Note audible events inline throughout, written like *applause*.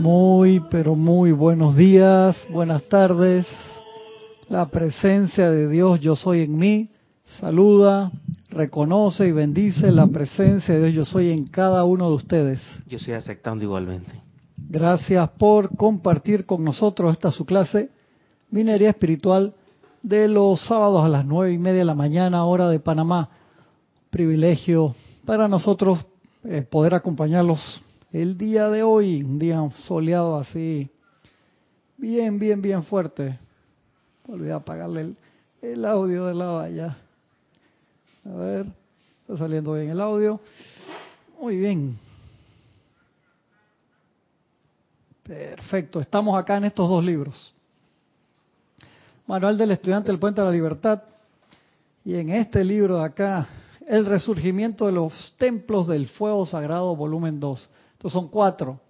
Muy, pero muy buenos días, buenas tardes. La presencia de Dios, yo soy en mí, saluda, reconoce y bendice la presencia de Dios, yo soy en cada uno de ustedes. Yo estoy aceptando igualmente. Gracias por compartir con nosotros esta su clase, Minería Espiritual, de los sábados a las nueve y media de la mañana, hora de Panamá. Privilegio para nosotros eh, poder acompañarlos el día de hoy, un día soleado así, bien, bien, bien fuerte. Olvidé apagarle el, el audio de la valla. A ver, está saliendo bien el audio. Muy bien. Perfecto, estamos acá en estos dos libros. Manual del Estudiante del Puente de la Libertad. Y en este libro de acá, El Resurgimiento de los Templos del Fuego Sagrado, volumen 2. Estos son cuatro,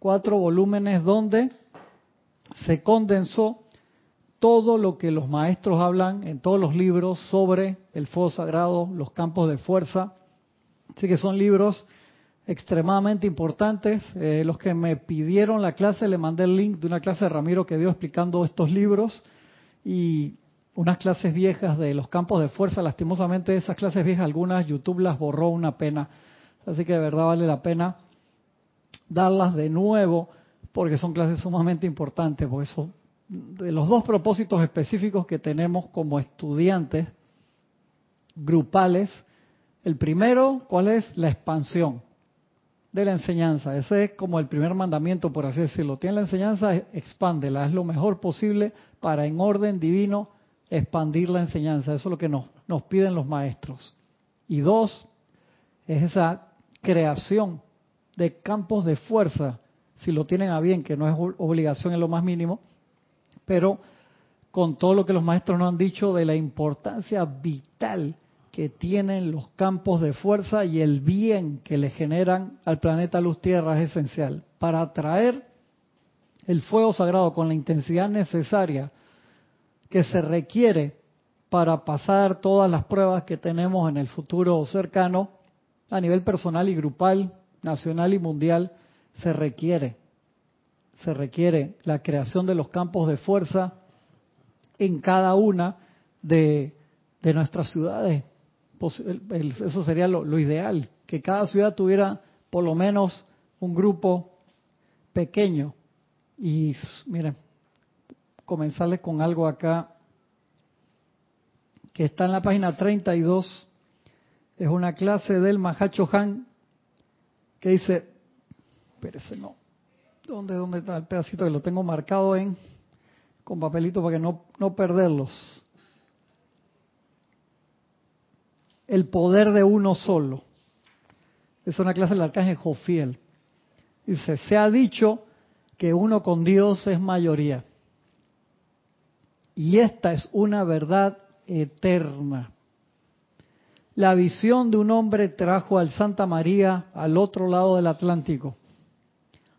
cuatro volúmenes donde se condensó todo lo que los maestros hablan en todos los libros sobre el fuego sagrado, los campos de fuerza. Así que son libros extremadamente importantes. Eh, los que me pidieron la clase, le mandé el link de una clase de Ramiro que dio explicando estos libros y unas clases viejas de los campos de fuerza. Lastimosamente esas clases viejas, algunas YouTube las borró una pena. Así que de verdad vale la pena darlas de nuevo porque son clases sumamente importantes, porque eso, de los dos propósitos específicos que tenemos como estudiantes grupales, el primero, ¿cuál es? La expansión de la enseñanza. Ese es como el primer mandamiento, por así decirlo. Tiene la enseñanza, expándela, es lo mejor posible para en orden divino expandir la enseñanza. Eso es lo que nos, nos piden los maestros. Y dos, es esa creación de campos de fuerza, si lo tienen a bien, que no es obligación en lo más mínimo, pero con todo lo que los maestros nos han dicho de la importancia vital que tienen los campos de fuerza y el bien que le generan al planeta Luz Tierra es esencial para atraer el fuego sagrado con la intensidad necesaria que se requiere para pasar todas las pruebas que tenemos en el futuro cercano a nivel personal y grupal nacional y mundial, se requiere, se requiere la creación de los campos de fuerza en cada una de, nuestras ciudades. Eso sería lo, lo ideal, que cada ciudad tuviera por lo menos un grupo pequeño. Y miren, comenzarles con algo acá que está en la página 32. Es una clase del Mahacho Han que dice, espérese, no, ¿dónde, ¿dónde está el pedacito que lo tengo marcado en con papelito para que no, no perderlos? El poder de uno solo. Es una clase del arcángel Jofiel. Dice, se ha dicho que uno con Dios es mayoría. Y esta es una verdad eterna. La visión de un hombre trajo al Santa María al otro lado del Atlántico.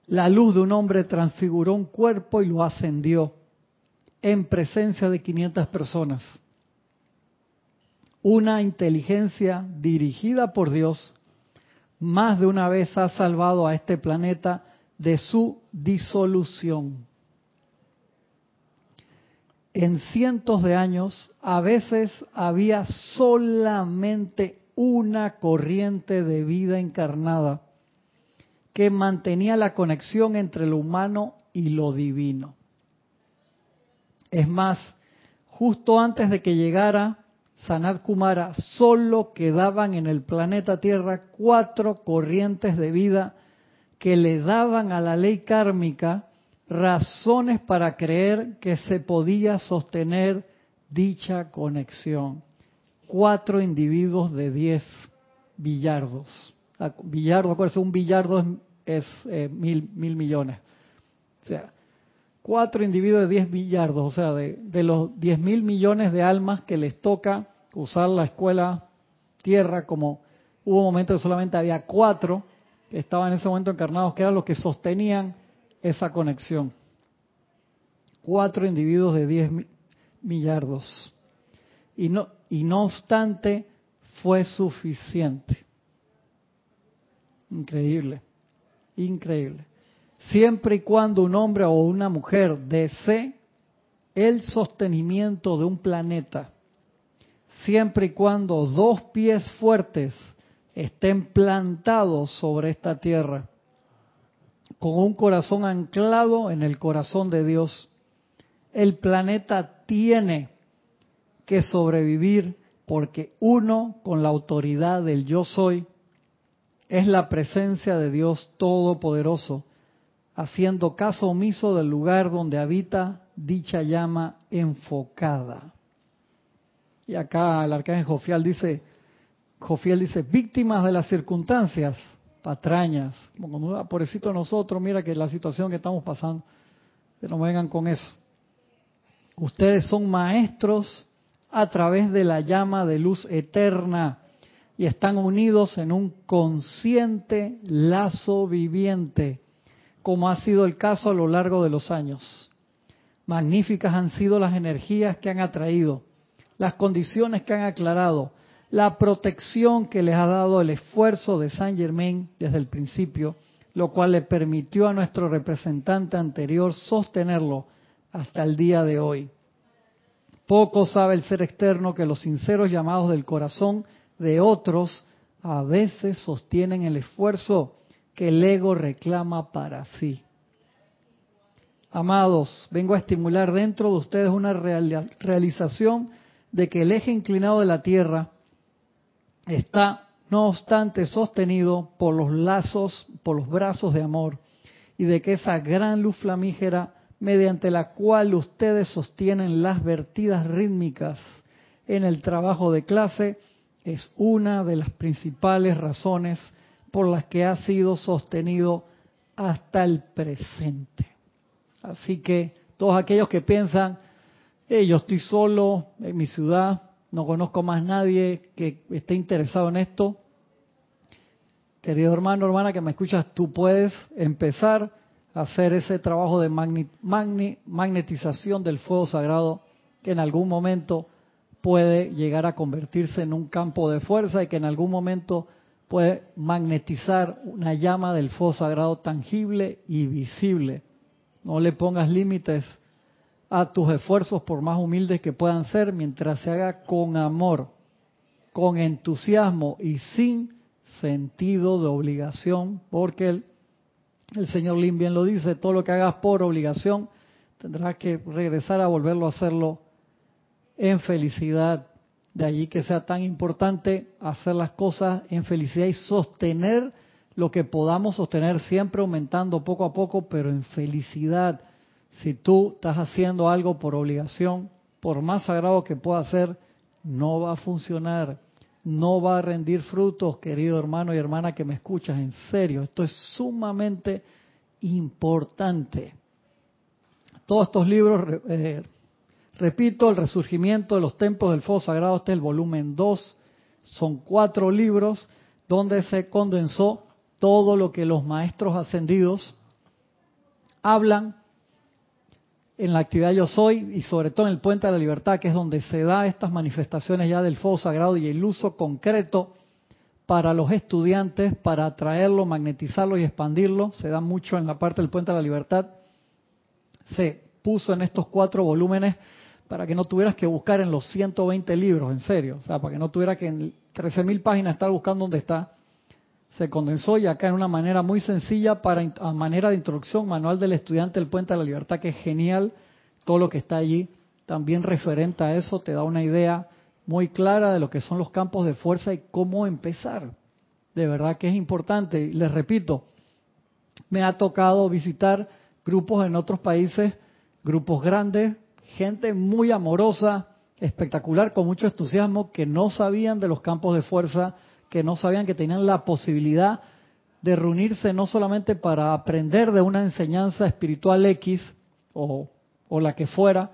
La luz de un hombre transfiguró un cuerpo y lo ascendió en presencia de 500 personas. Una inteligencia dirigida por Dios más de una vez ha salvado a este planeta de su disolución en cientos de años, a veces había solamente una corriente de vida encarnada que mantenía la conexión entre lo humano y lo divino. Es más, justo antes de que llegara Sanat Kumara, solo quedaban en el planeta Tierra cuatro corrientes de vida que le daban a la ley kármica razones para creer que se podía sostener dicha conexión. Cuatro individuos de diez billardos. Billardo, acuérdense, un billardo es, eh, mil, mil millones. O sea, cuatro individuos de diez billardos, o sea, de, de los diez mil millones de almas que les toca usar la escuela tierra, como hubo momentos que solamente había cuatro que estaban en ese momento encarnados, que eran los que sostenían esa conexión. Cuatro individuos de 10 millardos. Y no, y no obstante, fue suficiente. Increíble, increíble. siempre y cuando un hombre o una mujer desee el sostenimiento de un planeta, siempre y cuando dos pies fuertes estén plantados sobre esta tierra, con un corazón anclado en el corazón de Dios, el planeta tiene que sobrevivir porque uno con la autoridad del yo soy es la presencia de Dios Todopoderoso, haciendo caso omiso del lugar donde habita dicha llama enfocada. Y acá el arcángel Jofiel dice, Jofiel dice, víctimas de las circunstancias, patrañas, como cuando nosotros, mira que la situación que estamos pasando, que no vengan con eso. Ustedes son maestros a través de la llama de luz eterna y están unidos en un consciente lazo viviente, como ha sido el caso a lo largo de los años. Magníficas han sido las energías que han atraído, las condiciones que han aclarado, la protección que les ha dado el esfuerzo de Saint Germain desde el principio, lo cual le permitió a nuestro representante anterior sostenerlo hasta el día de hoy. Poco sabe el ser externo que los sinceros llamados del corazón de otros a veces sostienen el esfuerzo que el ego reclama para sí. Amados, vengo a estimular dentro de ustedes una realización de que el eje inclinado de la Tierra está, no obstante, sostenido por los lazos, por los brazos de amor, y de que esa gran luz flamígera mediante la cual ustedes sostienen las vertidas rítmicas en el trabajo de clase, es una de las principales razones por las que ha sido sostenido hasta el presente. Así que todos aquellos que piensan, yo estoy solo en mi ciudad, no conozco más nadie que esté interesado en esto, querido hermano, hermana que me escuchas, tú puedes empezar hacer ese trabajo de magnetización del fuego sagrado que en algún momento puede llegar a convertirse en un campo de fuerza y que en algún momento puede magnetizar una llama del fuego sagrado tangible y visible. No le pongas límites a tus esfuerzos por más humildes que puedan ser mientras se haga con amor, con entusiasmo y sin sentido de obligación, porque el señor Lin bien lo dice, todo lo que hagas por obligación, tendrás que regresar a volverlo a hacerlo en felicidad. De allí que sea tan importante hacer las cosas en felicidad y sostener lo que podamos sostener, siempre aumentando poco a poco, pero en felicidad. Si tú estás haciendo algo por obligación, por más sagrado que pueda ser, no va a funcionar no va a rendir frutos, querido hermano y hermana que me escuchas, en serio, esto es sumamente importante. Todos estos libros, eh, repito, el resurgimiento de los templos del fuego sagrado, este es el volumen 2, son cuatro libros donde se condensó todo lo que los maestros ascendidos hablan en la actividad Yo Soy y sobre todo en el Puente de la Libertad, que es donde se da estas manifestaciones ya del fuego sagrado y el uso concreto para los estudiantes, para atraerlo, magnetizarlo y expandirlo, se da mucho en la parte del Puente de la Libertad. Se puso en estos cuatro volúmenes para que no tuvieras que buscar en los 120 libros, en serio, o sea, para que no tuvieras que en 13.000 páginas estar buscando dónde está se condensó y acá en una manera muy sencilla para a manera de introducción, manual del estudiante del Puente de la Libertad, que es genial, todo lo que está allí, también referente a eso, te da una idea muy clara de lo que son los campos de fuerza y cómo empezar. De verdad que es importante. Les repito, me ha tocado visitar grupos en otros países, grupos grandes, gente muy amorosa, espectacular, con mucho entusiasmo, que no sabían de los campos de fuerza, que no sabían que tenían la posibilidad de reunirse no solamente para aprender de una enseñanza espiritual X o, la que fuera,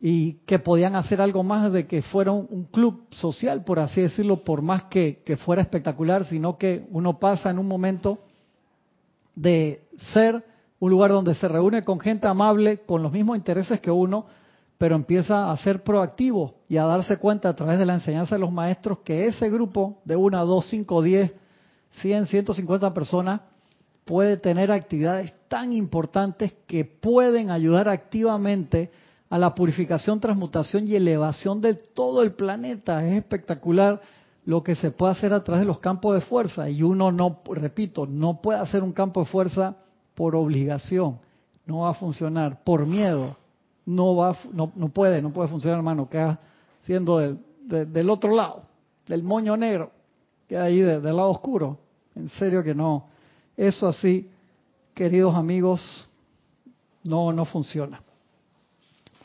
y que podían hacer algo más de que fuera un, club social, por así decirlo, por más que, que fuera espectacular, sino que uno pasa en un momento de ser un lugar donde se reúne con gente amable, con los mismos intereses que uno, pero empieza a ser proactivo y a darse cuenta a través de la enseñanza de los maestros que ese grupo de una, dos, cinco, diez, cien, ciento cincuenta personas puede tener actividades tan importantes que pueden ayudar activamente a la purificación, transmutación y elevación de todo el planeta. Es espectacular lo que se puede hacer a través de los campos de fuerza. Y uno no, repito, no puede hacer un campo de fuerza por obligación. No va a funcionar. Por miedo. No va, no, puede, no puede funcionar, hermano. Queda siendo del, del otro lado, del moño negro. Queda ahí del lado oscuro. En serio que no. Eso así, queridos amigos, no, no funciona.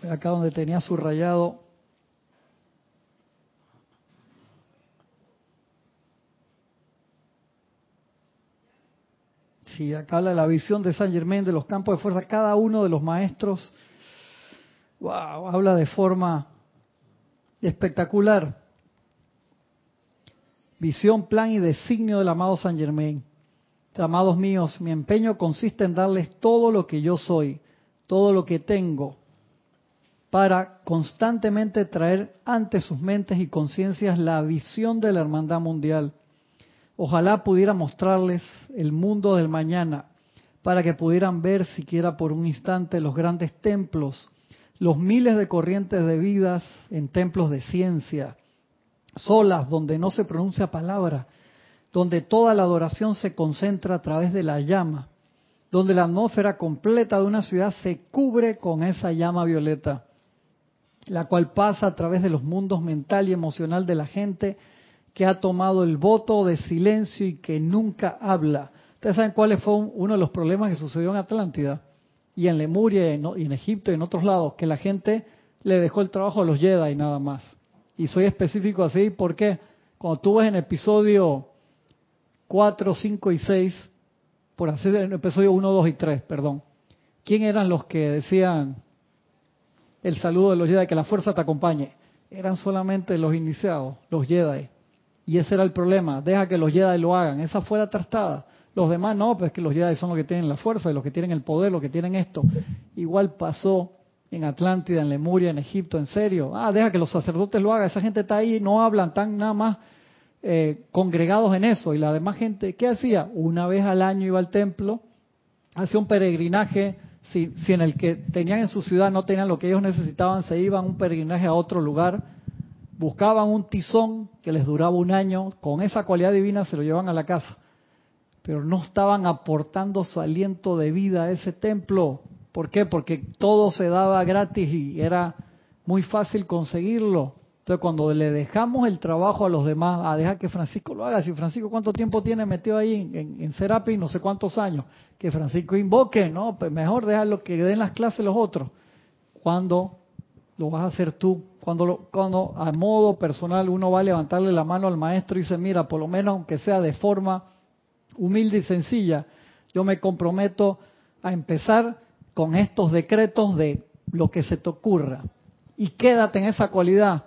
Acá donde tenía subrayado Sí, acá habla la visión de San Germain de los campos de fuerza. Cada uno de los maestros, wow, habla de forma espectacular. Visión, plan y designio del amado San Germain. Amados míos, mi empeño consiste en darles todo lo que yo soy, todo lo que tengo, para constantemente traer ante sus mentes y conciencias la visión de la hermandad mundial Ojalá pudiera mostrarles el mundo del mañana para que pudieran ver siquiera por un instante los grandes templos, los miles de corrientes de vidas en templos de ciencia, solas donde no se pronuncia palabra, donde toda la adoración se concentra a través de la llama, donde la atmósfera completa de una ciudad se cubre con esa llama violeta, la cual pasa a través de los mundos mental y emocional de la gente que ha tomado el voto de silencio y que nunca habla. Ustedes saben cuál fue uno de los problemas que sucedió en Atlántida y en Lemuria y en Egipto y en otros lados, que la gente le dejó el trabajo a los Jedi nada más. Y soy específico así porque cuando tú ves en episodio 4, 5 y 6, por así en episodio 1, 2 y 3, perdón, ¿quién eran los que decían el saludo de los Jedi, que la fuerza te acompañe? Eran solamente los iniciados, los Jedi. Y ese era el problema. Deja que los Jedi lo hagan. Esa fue la trastada. Los demás no, pues que los Jedi son los que tienen la fuerza, los que tienen el poder, los que tienen esto. Igual pasó en Atlántida, en Lemuria, en Egipto, en serio. Ah, deja que los sacerdotes lo hagan. Esa gente está ahí, no hablan, están nada más eh, congregados en eso. Y la demás gente, ¿qué hacía? Una vez al año iba al templo, hacía un peregrinaje. Si, si en el que tenían en su ciudad no tenían lo que ellos necesitaban, se iban un peregrinaje a otro lugar buscaban un tizón que les duraba un año, con esa cualidad divina se lo llevaban a la casa, pero no estaban aportando su aliento de vida a ese templo. ¿Por qué? Porque todo se daba gratis y era muy fácil conseguirlo. Entonces cuando le dejamos el trabajo a los demás, a dejar que Francisco lo haga, si Francisco cuánto tiempo tiene metido ahí en, Serapi, no sé cuántos años, que Francisco invoque, no, pues mejor dejarlo que den las clases los otros. Cuando lo vas a hacer tú. Cuando, cuando a modo personal uno va a levantarle la mano al maestro y dice, mira, por lo menos aunque sea de forma humilde y sencilla, yo me comprometo a empezar con estos decretos de lo que se te ocurra. Y quédate en esa cualidad.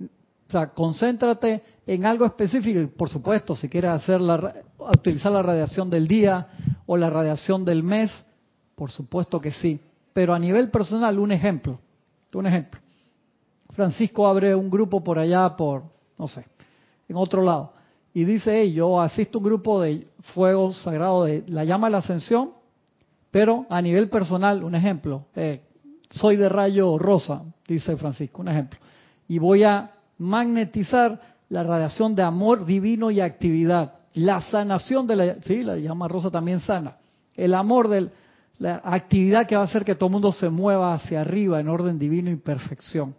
O sea, concéntrate en algo específico. Y por supuesto, si quieres hacer la, utilizar la radiación del día o la radiación del mes, por supuesto que sí. Pero a nivel personal, un ejemplo. Un ejemplo. Francisco abre un grupo por allá, por, no sé, en otro lado. Y dice, hey, yo asisto a un grupo de fuego sagrado de la llama de la ascensión, pero a nivel personal, un ejemplo, eh, soy de rayo rosa, dice Francisco, un ejemplo. Y voy a magnetizar la radiación de amor divino y actividad. La sanación de la, sí, la llama rosa también sana. El amor del, la actividad que va a hacer que todo el mundo se mueva hacia arriba en orden divino y perfección.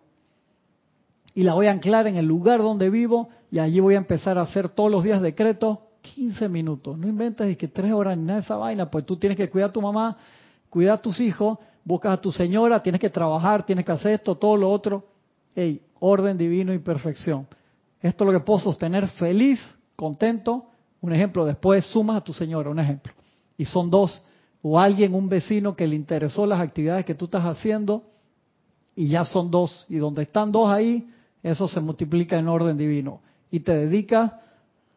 Y la voy a anclar en el lugar donde vivo y allí voy a empezar a hacer todos los días decretos 15 minutos. No inventes y que tres horas ni nada de esa vaina, pues tú tienes que cuidar a tu mamá, cuidar a tus hijos, buscas a tu señora, tienes que trabajar, tienes que hacer esto, todo lo otro. Hey, orden divino y perfección. Esto es lo que puedo sostener feliz, contento. Un ejemplo, después sumas a tu señora, un ejemplo. Y son dos o alguien, un vecino que le interesó las actividades que tú estás haciendo y ya son dos. Y donde están dos ahí, eso se multiplica en orden divino. Y te dedicas,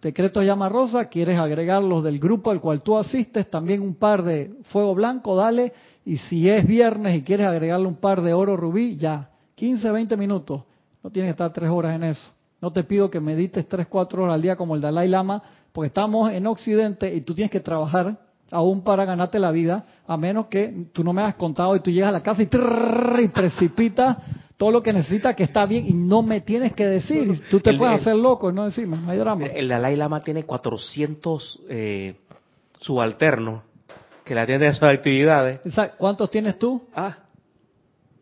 decreto llama rosa, quieres agregar los del grupo al cual tú asistes, también un par de fuego blanco, dale. Y si es viernes y quieres agregarle un par de oro rubí, ya. 15, 20 minutos. No tienes que estar tres horas en eso. No te pido que medites tres, cuatro horas al día como el Dalai Lama, porque estamos en Occidente y tú tienes que trabajar aún para ganarte la vida, a menos que tú no me has contado y tú llegas a la casa y, y precipitas todo lo que necesitas que está bien y no me tienes que decir. Tú te El- puedes el- hacer loco y no decirme, no hay drama. El Dalai Lama tiene 400 eh, subalternos que le atienden a sus actividades. Exacto. ¿Cuántos tienes tú? Ah,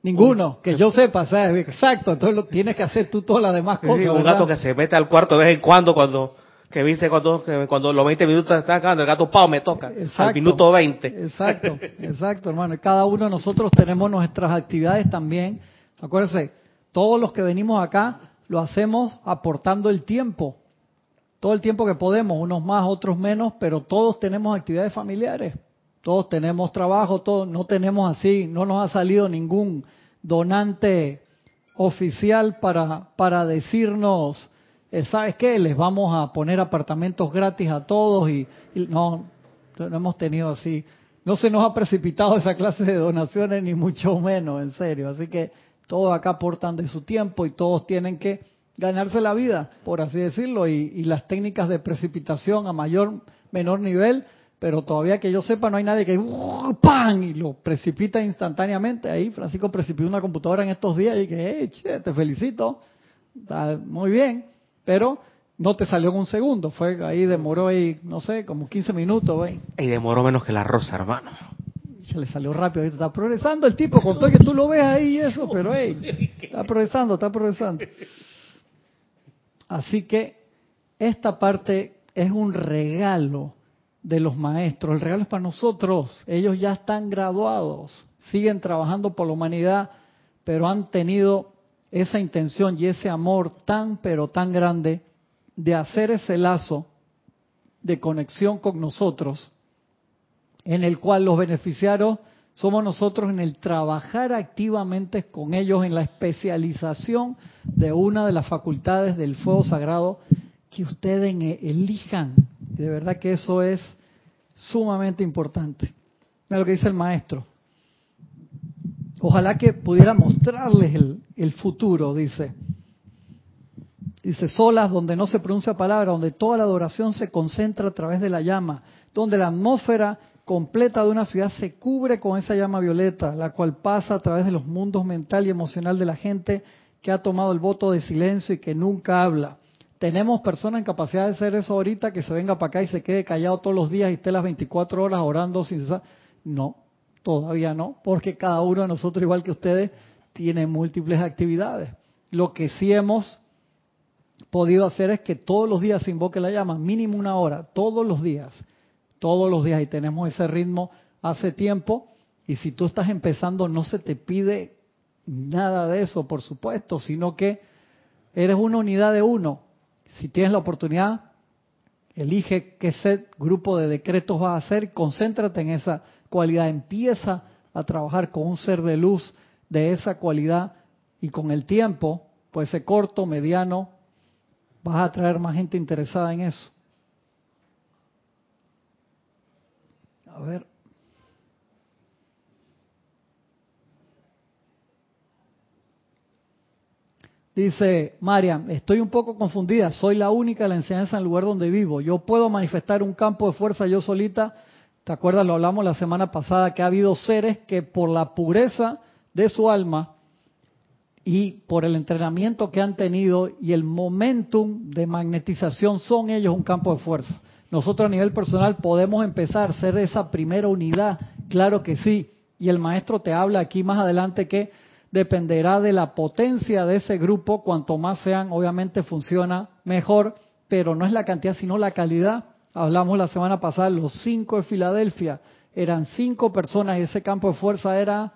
Ninguno, que yo sepa, ¿sabes? Exacto, entonces lo tienes que hacer tú todas las demás sí, cosas. un ¿verdad? gato que se mete al cuarto de vez en cuando, cuando que dice cuando, que cuando los 20 minutos están acabando, el gato pao me toca, Exacto. al minuto 20. Exacto, exacto, hermano. Y cada uno de nosotros tenemos nuestras actividades también. Acuérdense, todos los que venimos acá lo hacemos aportando el tiempo. Todo el tiempo que podemos, unos más, otros menos, pero todos tenemos actividades familiares. Todos tenemos trabajo, todos no tenemos así, no nos ha salido ningún donante oficial para, para decirnos, eh, ¿sabes qué? Les vamos a poner apartamentos gratis a todos y, y no, no hemos tenido así. No se nos ha precipitado esa clase de donaciones, ni mucho menos, en serio. Así que todos acá aportan de su tiempo y todos tienen que ganarse la vida, por así decirlo, y, las técnicas de precipitación a mayor, menor nivel, pero todavía que yo sepa no hay nadie que ¡uh! ¡pam! y lo precipita instantáneamente. Ahí Francisco precipitó una computadora en estos días y que, hey, che, te felicito, está muy bien, pero no te salió en un segundo, fue ahí demoró ahí, no sé, como 15 minutos, ¿ves? Y demoró menos que la rosa, hermano. Se le salió rápido, está progresando el tipo, con todo que tú lo ves ahí y eso, pero hey, está progresando, está progresando. Así que esta parte es un regalo de los maestros, el regalo es para nosotros, ellos ya están graduados, siguen trabajando por la humanidad, pero han tenido esa intención y ese amor tan, pero tan grande de hacer ese lazo de conexión con nosotros en el cual los beneficiarios somos nosotros en el trabajar activamente con ellos en la especialización de una de las facultades del fuego sagrado que ustedes elijan. De verdad que eso es sumamente importante. Mira lo que dice el maestro. Ojalá que pudiera mostrarles el futuro, dice. Dice, solas donde no se pronuncia palabra, donde toda la adoración se concentra a través de la llama, donde la atmósfera completa de una ciudad se cubre con esa llama violeta, la cual pasa a través de los mundos mental y emocional de la gente que ha tomado el voto de silencio y que nunca habla. Tenemos personas en capacidad de hacer eso ahorita, que se venga para acá y se quede callado todos los días y esté las 24 horas orando sin cesar. No, todavía no, porque cada uno de nosotros, igual que ustedes, tiene múltiples actividades. Lo que sí hemos podido hacer es que todos los días se invoque la llama, mínimo una hora, todos los días, todos los días, y tenemos ese ritmo hace tiempo, y si tú estás empezando no se te pide nada de eso, por supuesto, sino que eres una unidad de uno. Si tienes la oportunidad, elige qué set, grupo de decretos vas a hacer, concéntrate en esa cualidad, empieza a trabajar con un ser de luz de esa cualidad y con el tiempo, puede ser corto, mediano, vas a atraer más gente interesada en eso. A ver. Dice Mariam, estoy un poco confundida, soy la única de la enseñanza en el lugar donde vivo. Yo puedo manifestar un campo de fuerza yo solita. ¿Te acuerdas? Lo hablamos la semana pasada, que ha habido seres que por la pureza de su alma y por el entrenamiento que han tenido y el momentum de magnetización son ellos un campo de fuerza. Nosotros a nivel personal podemos empezar a ser esa primera unidad, claro que sí. Y el maestro te habla aquí más adelante que dependerá de la potencia de ese grupo, cuanto más sean, obviamente funciona mejor, pero no es la cantidad, sino la calidad. Hablamos la semana pasada, los cinco de Filadelfia, eran cinco personas y ese campo de fuerza era,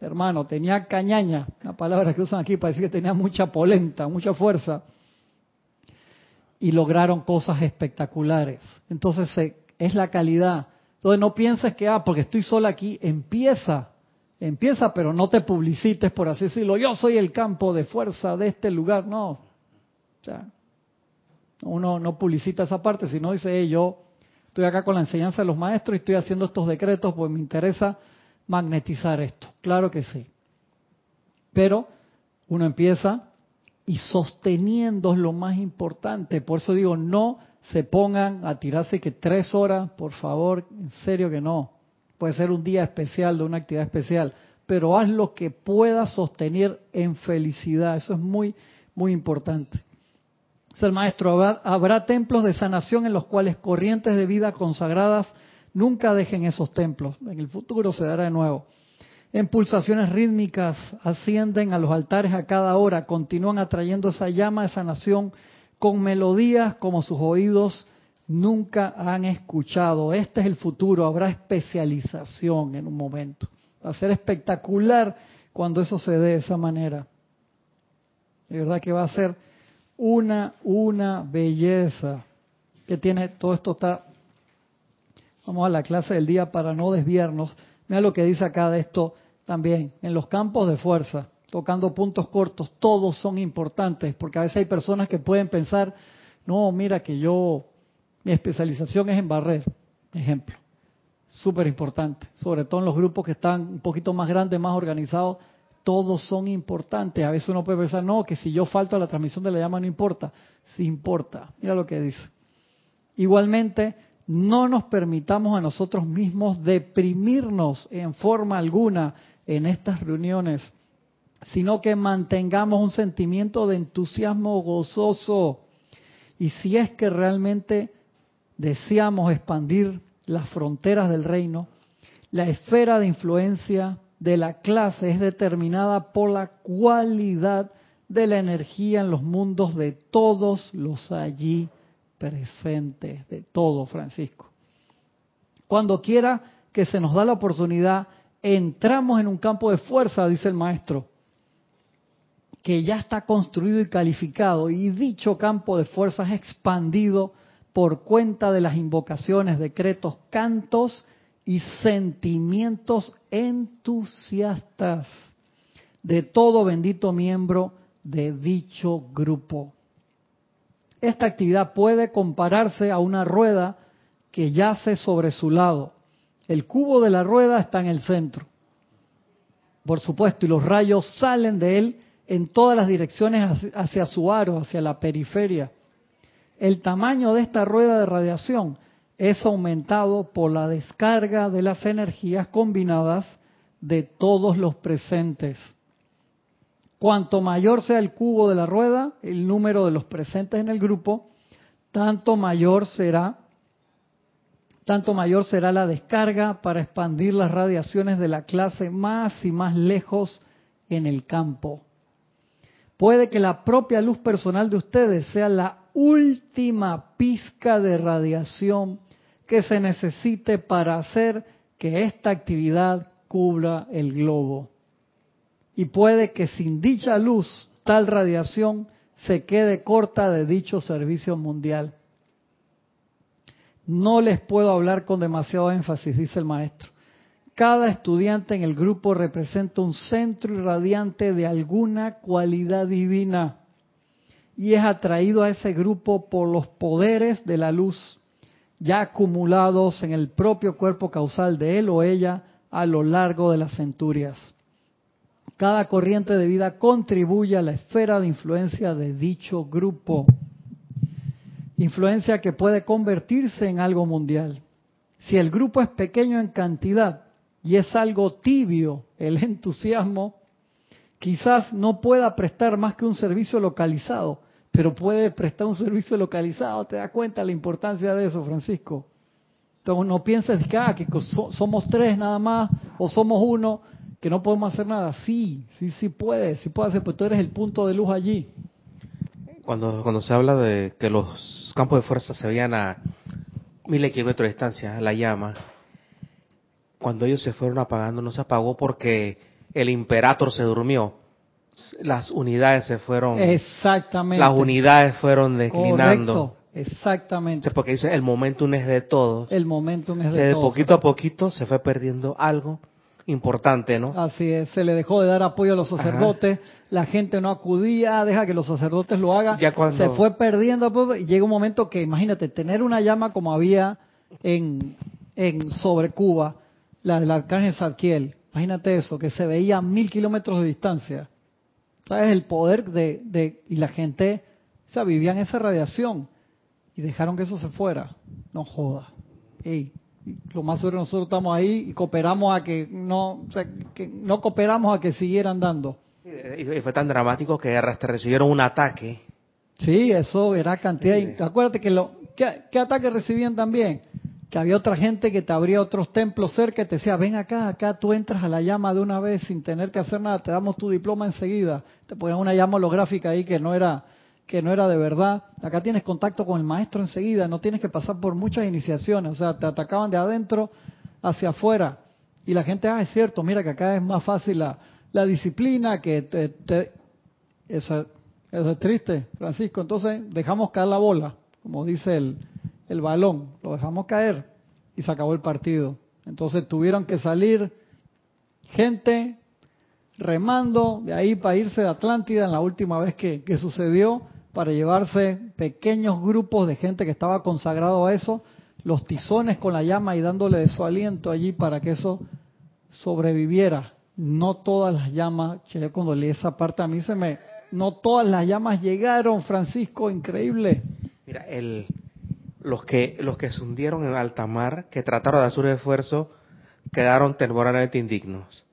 hermano, tenía cañaña, una palabra que usan aquí para decir que tenía mucha polenta, mucha fuerza, y lograron cosas espectaculares. Entonces eh, es la calidad. Entonces no pienses que, ah, porque estoy sola aquí, empieza Empieza, pero no te publicites, por así decirlo. Yo soy el campo de fuerza de este lugar. No. O sea, uno no publicita esa parte, sino dice, hey, yo estoy acá con la enseñanza de los maestros y estoy haciendo estos decretos, pues me interesa magnetizar esto. Claro que sí. Pero uno empieza y sosteniendo es lo más importante. Por eso digo, no se pongan a tirarse que tres horas, por favor, en serio que no. Puede ser un día especial de una actividad especial, pero haz lo que puedas sostener en felicidad. Eso es muy, muy importante. El maestro, habrá templos de sanación en los cuales corrientes de vida consagradas nunca dejen esos templos. En el futuro se dará de nuevo. En pulsaciones rítmicas ascienden a los altares a cada hora, continúan atrayendo esa llama de sanación con melodías como sus oídos nunca han escuchado. Este es el futuro, habrá especialización en un momento. Va a ser espectacular cuando eso se dé de esa manera. De verdad que va a ser una, una belleza que tiene, todo esto está, vamos a la clase del día para no desviarnos. Mira lo que dice acá de esto también, en los campos de fuerza, tocando puntos cortos, todos son importantes, porque a veces hay personas que pueden pensar, no, mira que yo, mi especialización es en barrer, ejemplo, súper importante, sobre todo en los grupos que están un poquito más grandes, más organizados, todos son importantes. A veces uno puede pensar, no, que si yo falto a la transmisión de la llama no importa. Sí importa. Mira lo que dice. Igualmente, no nos permitamos a nosotros mismos deprimirnos en forma alguna en estas reuniones, sino que mantengamos un sentimiento de entusiasmo gozoso. Y si es que realmente deseamos expandir las fronteras del reino, la esfera de influencia de la clase es determinada por la cualidad de la energía en los mundos de todos los allí presentes, de todo, Francisco. Cuando quiera que se nos da la oportunidad, entramos en un campo de fuerza, dice el maestro, que ya está construido y calificado, y dicho campo de fuerza es expandido por cuenta de las invocaciones, decretos, cantos y sentimientos entusiastas de todo bendito miembro de dicho grupo. Esta actividad puede compararse a una rueda que yace sobre su lado. El cubo de la rueda está en el centro, por supuesto, y los rayos salen de él en todas las direcciones hacia su aro, hacia la periferia. El tamaño de esta rueda de radiación es aumentado por la descarga de las energías combinadas de todos los presentes. Cuanto mayor sea el cubo de la rueda, el número de los presentes en el grupo, tanto mayor será tanto mayor será la descarga para expandir las radiaciones de la clase más y más lejos en el campo. Puede que la propia luz personal de ustedes sea la última pizca de radiación que se necesite para hacer que esta actividad cubra el globo. Y puede que sin dicha luz, tal radiación se quede corta de dicho servicio mundial. No les puedo hablar con demasiado énfasis, dice el maestro. Cada estudiante en el grupo representa un centro irradiante de alguna cualidad divina y es atraído a ese grupo por los poderes de la luz ya acumulados en el propio cuerpo causal de él o ella a lo largo de las centurias. Cada corriente de vida contribuye a la esfera de influencia de dicho grupo. Influencia que puede convertirse en algo mundial. Si el grupo es pequeño en cantidad y es algo tibio el *laughs* entusiasmo, quizás no pueda prestar más que un servicio localizado, pero puede prestar un servicio localizado. ¿Te das cuenta la importancia de eso, Francisco? Entonces no pienses que, ah, que somos tres nada más o somos uno, que no podemos hacer nada. Sí, sí, sí puedes, sí puedes hacer, pero tú eres el punto de luz allí. Cuando, cuando se habla de que los campos de fuerza se veían a miles de kilómetros de distancia, la llama, cuando ellos se fueron apagando, no se apagó porque el imperator se durmió las unidades se fueron. Exactamente. Las unidades fueron declinando. Correcto. Exactamente. Porque dice, el momentum es de todos. El momentum es de todos. poquito a poquito se fue perdiendo algo importante, ¿no? Así es, se le dejó de dar apoyo a los sacerdotes, la gente no acudía, deja que los sacerdotes lo hagan, se fue perdiendo, pues, y llega un momento que, imagínate, tener una llama como había en, en sobre Cuba, la del arcángel Zadkiel, imagínate eso, que se veía a mil kilómetros de distancia, ¿Sabes? El poder de, de... Y la gente, o sea, vivía en esa radiación y dejaron que eso se fuera. No joda. Ey, lo más seguro nosotros estamos ahí y cooperamos a que no, o sea, que no cooperamos a que siguieran dando. Y fue tan dramático que recibieron un ataque. Sí, eso era cantidad. Sí. acuérdate que lo, ¿qué, ¿qué ataque recibían también? Que había otra gente que te abría otros templos cerca y te decía, ven acá, acá tú entras a la llama de una vez sin tener que hacer nada, te damos tu diploma enseguida. Te ponían una llama holográfica ahí que no era que no era de verdad. Acá tienes contacto con el maestro enseguida, no tienes que pasar por muchas iniciaciones, o sea, te atacaban de adentro hacia afuera. Y la gente, ah, es cierto, mira que acá es más fácil la, disciplina, que te, eso, es triste, Francisco. Entonces dejamos caer la bola, como dice el, el balón, lo dejamos caer y se acabó el partido. Entonces tuvieron que salir gente remando de ahí para irse de Atlántida en la última vez que, que sucedió para llevarse pequeños grupos de gente que estaba consagrado a eso, los tizones con la llama y dándole de su aliento allí para que eso sobreviviera. No todas las llamas, cuando leí esa parte a mí se me... No todas las llamas llegaron, Francisco, increíble. Mira, el, los que los que se hundieron en alta mar, que trataron de hacer un esfuerzo, quedaron temporalmente indignos.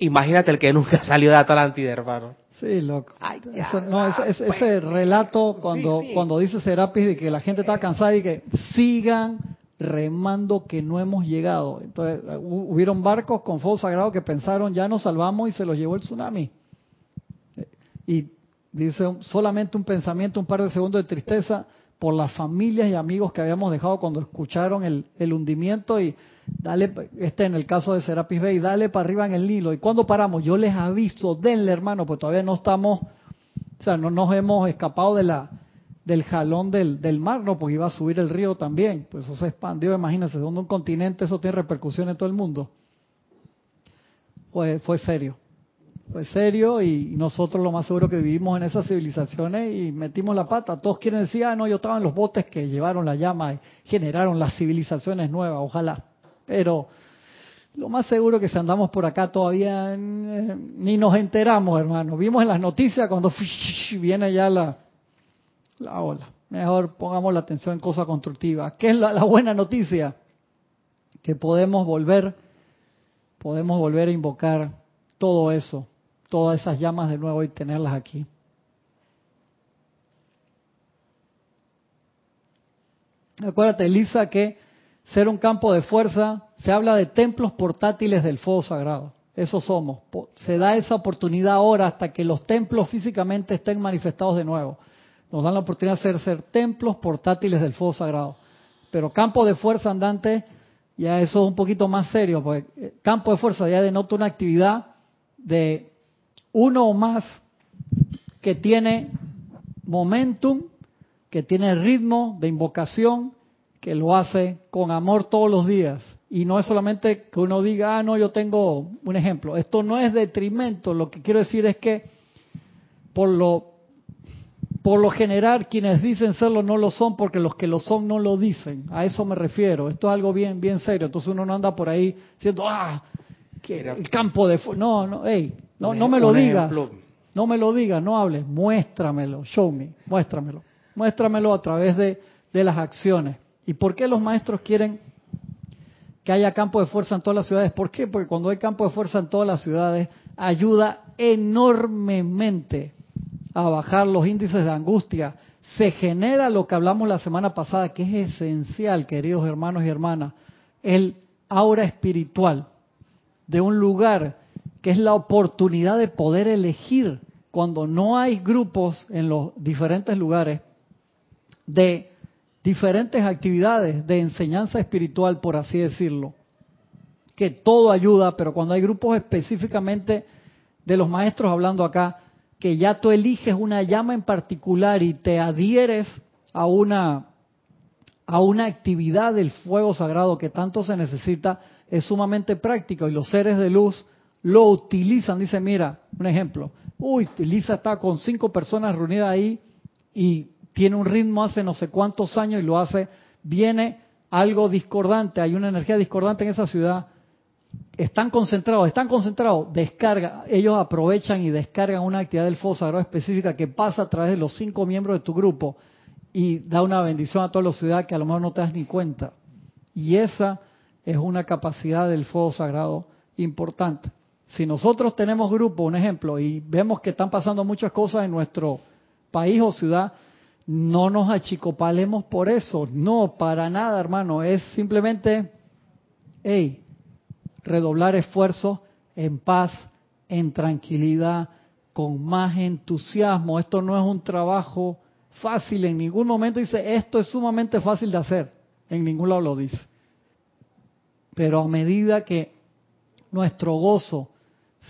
Imagínate el que nunca *laughs* salió de Atlántida, hermano. Sí, loco. Eso, no, ese, ese relato cuando, sí, sí. cuando dice Serapis de que la gente está cansada y que sigan remando que no hemos llegado. Entonces, hubieron barcos con fuego sagrado que pensaron ya nos salvamos y se los llevó el tsunami. Y dice solamente un pensamiento, un par de segundos de tristeza por las familias y amigos que habíamos dejado cuando escucharon el, el hundimiento y dale, este en el caso de Serapis Bay, dale para arriba en el Nilo. ¿Y cuando paramos? Yo les aviso, denle hermano, pues todavía no estamos, o sea, no nos hemos escapado de la del jalón del, del mar, no, porque iba a subir el río también, pues eso se expandió, imagínense, donde un continente eso tiene repercusiones en todo el mundo. Pues fue serio, fue serio y nosotros lo más seguro que vivimos en esas civilizaciones y metimos la pata. Todos quieren decir, ah, no, yo estaba en los botes que llevaron la llama y generaron las civilizaciones nuevas, ojalá. Pero lo más seguro que si andamos por acá todavía eh, ni nos enteramos, hermano. Vimos en las noticias cuando *laughs* viene ya la, la ola. Mejor pongamos la atención en cosas constructivas. ¿Qué es la, la buena noticia? Que podemos volver, podemos volver a invocar todo eso, todas esas llamas de nuevo y tenerlas aquí. Acuérdate, Elisa, que ser un campo de fuerza, se habla de templos portátiles del fuego sagrado. Eso somos. Se da esa oportunidad ahora hasta que los templos físicamente estén manifestados de nuevo. Nos dan la oportunidad de ser, ser templos portátiles del fuego sagrado. Pero campo de fuerza andante, ya eso es un poquito más serio, porque eh, campo de fuerza ya denota una actividad de uno o más que tiene momentum, que tiene ritmo de invocación, que lo hace con amor todos los días. Y no es solamente que uno diga, ah, no, yo tengo un ejemplo. Esto no es detrimento. Lo que quiero decir es que por lo, por lo general quienes dicen serlo no lo son porque los que lo son no lo dicen. A eso me refiero. Esto es algo bien, bien serio. Entonces uno no anda por ahí diciendo, ah, que el campo de... No, no, hey, no, no me lo digas. No me lo digas, no hables. Muéstramelo, show me, muéstramelo. Muéstramelo a través de, de las acciones. ¿Y por qué los maestros quieren que haya campo de fuerza en todas las ciudades? ¿Por qué? Porque cuando hay campo de fuerza en todas las ciudades, ayuda enormemente a bajar los índices de angustia. Se genera lo que hablamos la semana pasada, que es esencial, queridos hermanos y hermanas, el aura espiritual de un lugar que es la oportunidad de poder elegir cuando no hay grupos en los diferentes lugares de diferentes actividades de enseñanza espiritual, por así decirlo, que todo ayuda, pero cuando hay grupos específicamente de los maestros hablando acá, que ya tú eliges una llama en particular y te adhieres a una a una actividad del fuego sagrado que tanto se necesita, es sumamente práctico y los seres de luz lo utilizan. Dice, mira, un ejemplo, uy, Lisa está con cinco personas reunidas ahí y tiene un ritmo hace no sé cuántos años y lo hace, viene algo discordante, hay una energía discordante en esa ciudad, están concentrados, están concentrados, descarga, ellos aprovechan y descargan una actividad del fuego sagrado específica que pasa a través de los cinco miembros de tu grupo y da una bendición a toda la ciudad que a lo mejor no te das ni cuenta. Y esa es una capacidad del fuego sagrado importante. Si nosotros tenemos grupo, un ejemplo, y vemos que están pasando muchas cosas en nuestro país o ciudad, no nos achicopalemos por eso. No, para nada, hermano. Es simplemente, hey, redoblar esfuerzos en paz, en tranquilidad, con más entusiasmo. Esto no es un trabajo fácil. En ningún momento dice, esto es sumamente fácil de hacer. En ningún lado lo dice. Pero a medida que nuestro gozo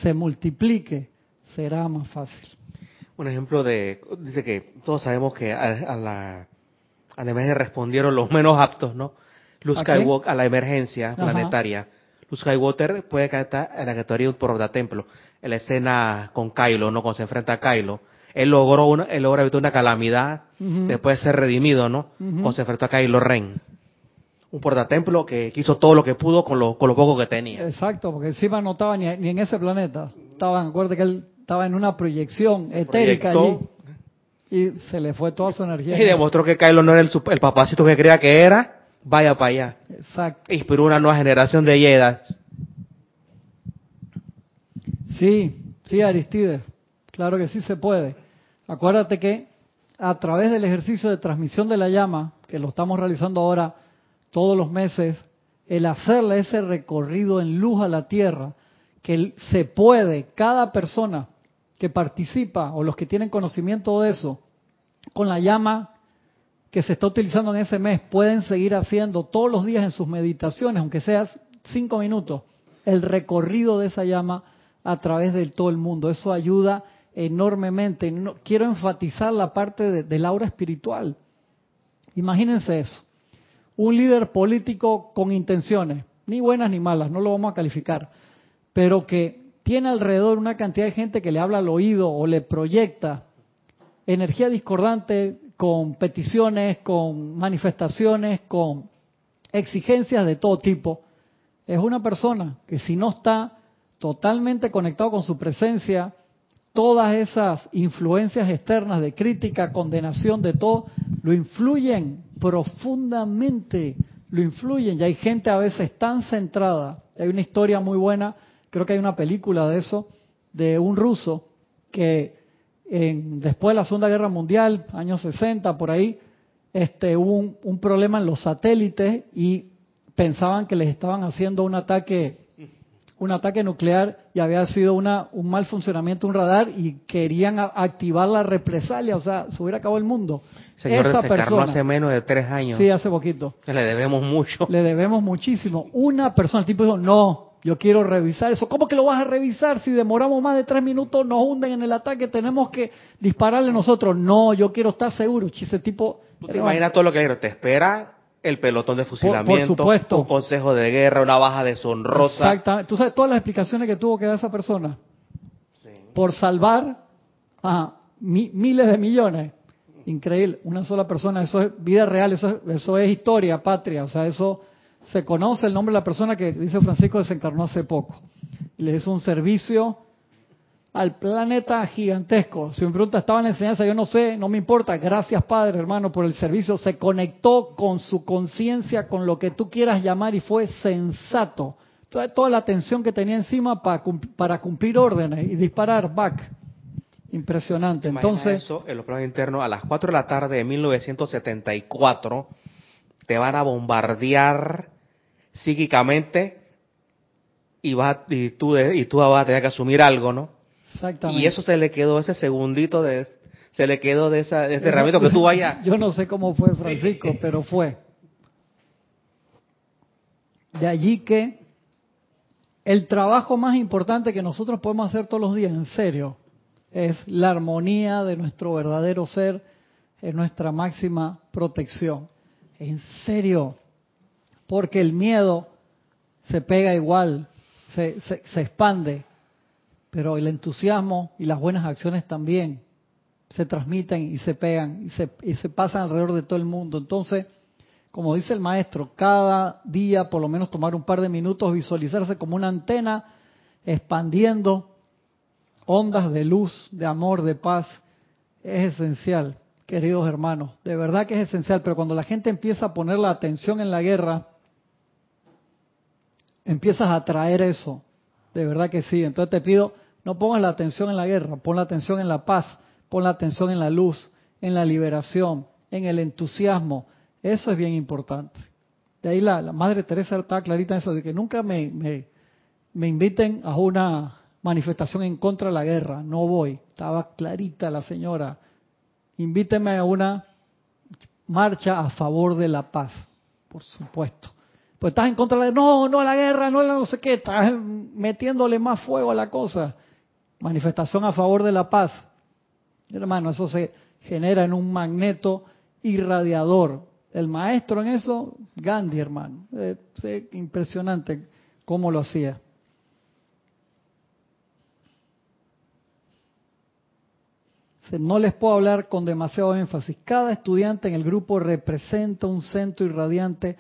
se multiplique, será más fácil. Un ejemplo de, dice que todos sabemos que a, la, a la emergencia respondieron los menos aptos, ¿no? Luz ¿A Skywalker, a la emergencia planetaria. Luz Skywalker puede caer en la categoría por da templo, en la escena con Kylo, ¿no? Cuando se enfrenta a Kylo. Él logró una, él logra evitar una calamidad después de ser redimido, ¿no? Cuando se enfrentó a Kylo Ren un portatemplo que hizo todo lo que pudo con lo, con lo poco que tenía. Exacto, porque encima no estaba ni, en ese planeta. Estaba, acuérdate que él estaba en una proyección etérica allí. Y se le fue toda su energía. Y demostró que Kylo no era el, el papacito que creía que era. Vaya para allá. Exacto. Inspiró una nueva generación de Jedi. Sí, sí, Aristides. Claro que sí se puede. Acuérdate que a través del ejercicio de transmisión de la llama, que lo estamos realizando ahora, todos los meses, el hacerle ese recorrido en luz a la tierra, que se puede, cada persona que participa o los que tienen conocimiento de eso, con la llama que se está utilizando en ese mes, pueden seguir haciendo todos los días en sus meditaciones, aunque sea cinco minutos, el recorrido de esa llama a través de todo el mundo. Eso ayuda enormemente. quiero enfatizar la parte del aura espiritual. Imagínense eso un líder político con intenciones, ni buenas ni malas, no lo vamos a calificar, pero que tiene alrededor una cantidad de gente que le habla al oído o le proyecta energía discordante con peticiones, con manifestaciones, con exigencias de todo tipo, es una persona que si no está totalmente conectado con su presencia, todas esas influencias externas de crítica, condenación, de todo, lo influyen profundamente, lo influyen. Y hay gente a veces tan centrada. Hay una historia muy buena, creo que hay una película de eso, de un ruso que en, después de la Segunda Guerra Mundial, años 60, por ahí, este, hubo un, un problema en los satélites y pensaban que les estaban haciendo un ataque un ataque nuclear y había sido una, un mal funcionamiento un radar y querían activar la represalia, o sea, se hubiera acabado el mundo. Señor, Esa persona, hace menos de tres años. Sí, hace poquito. Le debemos mucho. Le debemos muchísimo. Una persona, el tipo dijo, no, yo quiero revisar eso. ¿Cómo que lo vas a revisar? Si demoramos más de tres minutos, nos hunden en el ataque, tenemos que dispararle nosotros. No, yo quiero estar seguro. Ese tipo... ¿Tú te imaginas todo lo que te espera el pelotón de fusilamiento, por, supuesto. un consejo de guerra, una baja deshonrosa. Exactamente. ¿Tú sabes todas las explicaciones que tuvo que dar esa persona? Sí. Por salvar a miles de millones. Increíble. Una sola persona. Eso es vida real. Eso, eso es historia, patria. O sea, eso se conoce el nombre de la persona que, dice Francisco, desencarnó hace poco. Le hizo un servicio al planeta gigantesco. Si me pregunta, ¿estaba en la enseñanza? Yo no sé, no me importa. Gracias, Padre, hermano, por el servicio. Se conectó con su conciencia, con lo que tú quieras llamar, y fue sensato. Toda, toda la atención que tenía encima para, para cumplir órdenes y disparar back. Impresionante. Entonces, eso en los planos internos, a las 4 de la tarde de 1974, te van a bombardear psíquicamente y, vas, y, tú, y tú vas a tener que asumir algo, ¿no? Exactamente. Y eso se le quedó, ese segundito de, se le quedó de, esa, de ese ramito que tú *laughs* vayas. Yo no sé cómo fue Francisco, pero fue. De allí que el trabajo más importante que nosotros podemos hacer todos los días, en serio, es la armonía de nuestro verdadero ser, es nuestra máxima protección. En serio, porque el miedo se pega igual, se, se, expande pero el entusiasmo y las buenas acciones también se transmiten y se pegan y se, y se pasan alrededor de todo el mundo. Entonces, como dice el maestro, cada día por lo menos tomar un par de minutos, visualizarse como una antena expandiendo ondas de luz, de amor, de paz, es esencial, queridos hermanos. De verdad que es esencial, pero cuando la gente empieza a poner la atención en la guerra, empiezas a traer eso. De verdad que sí. Entonces te pido, no pongas la atención en la guerra, pon la atención en la paz, pon la atención en la luz, en la liberación, en el entusiasmo. Eso es bien importante. De ahí la, Madre Teresa estaba clarita en eso, de que nunca me, me, me inviten a una manifestación en contra de la guerra. No voy. Estaba clarita la señora. Invíteme a una marcha a favor de la paz, por supuesto. Pues estás en contra de la no, no a la guerra, no a la no sé qué, estás metiéndole más fuego a la cosa. Manifestación a favor de la paz. Hermano, eso se genera en un magneto irradiador. El maestro en eso, Gandhi, hermano. Es impresionante cómo lo hacía. No les puedo hablar con demasiado énfasis. Cada estudiante en el grupo representa un centro irradiante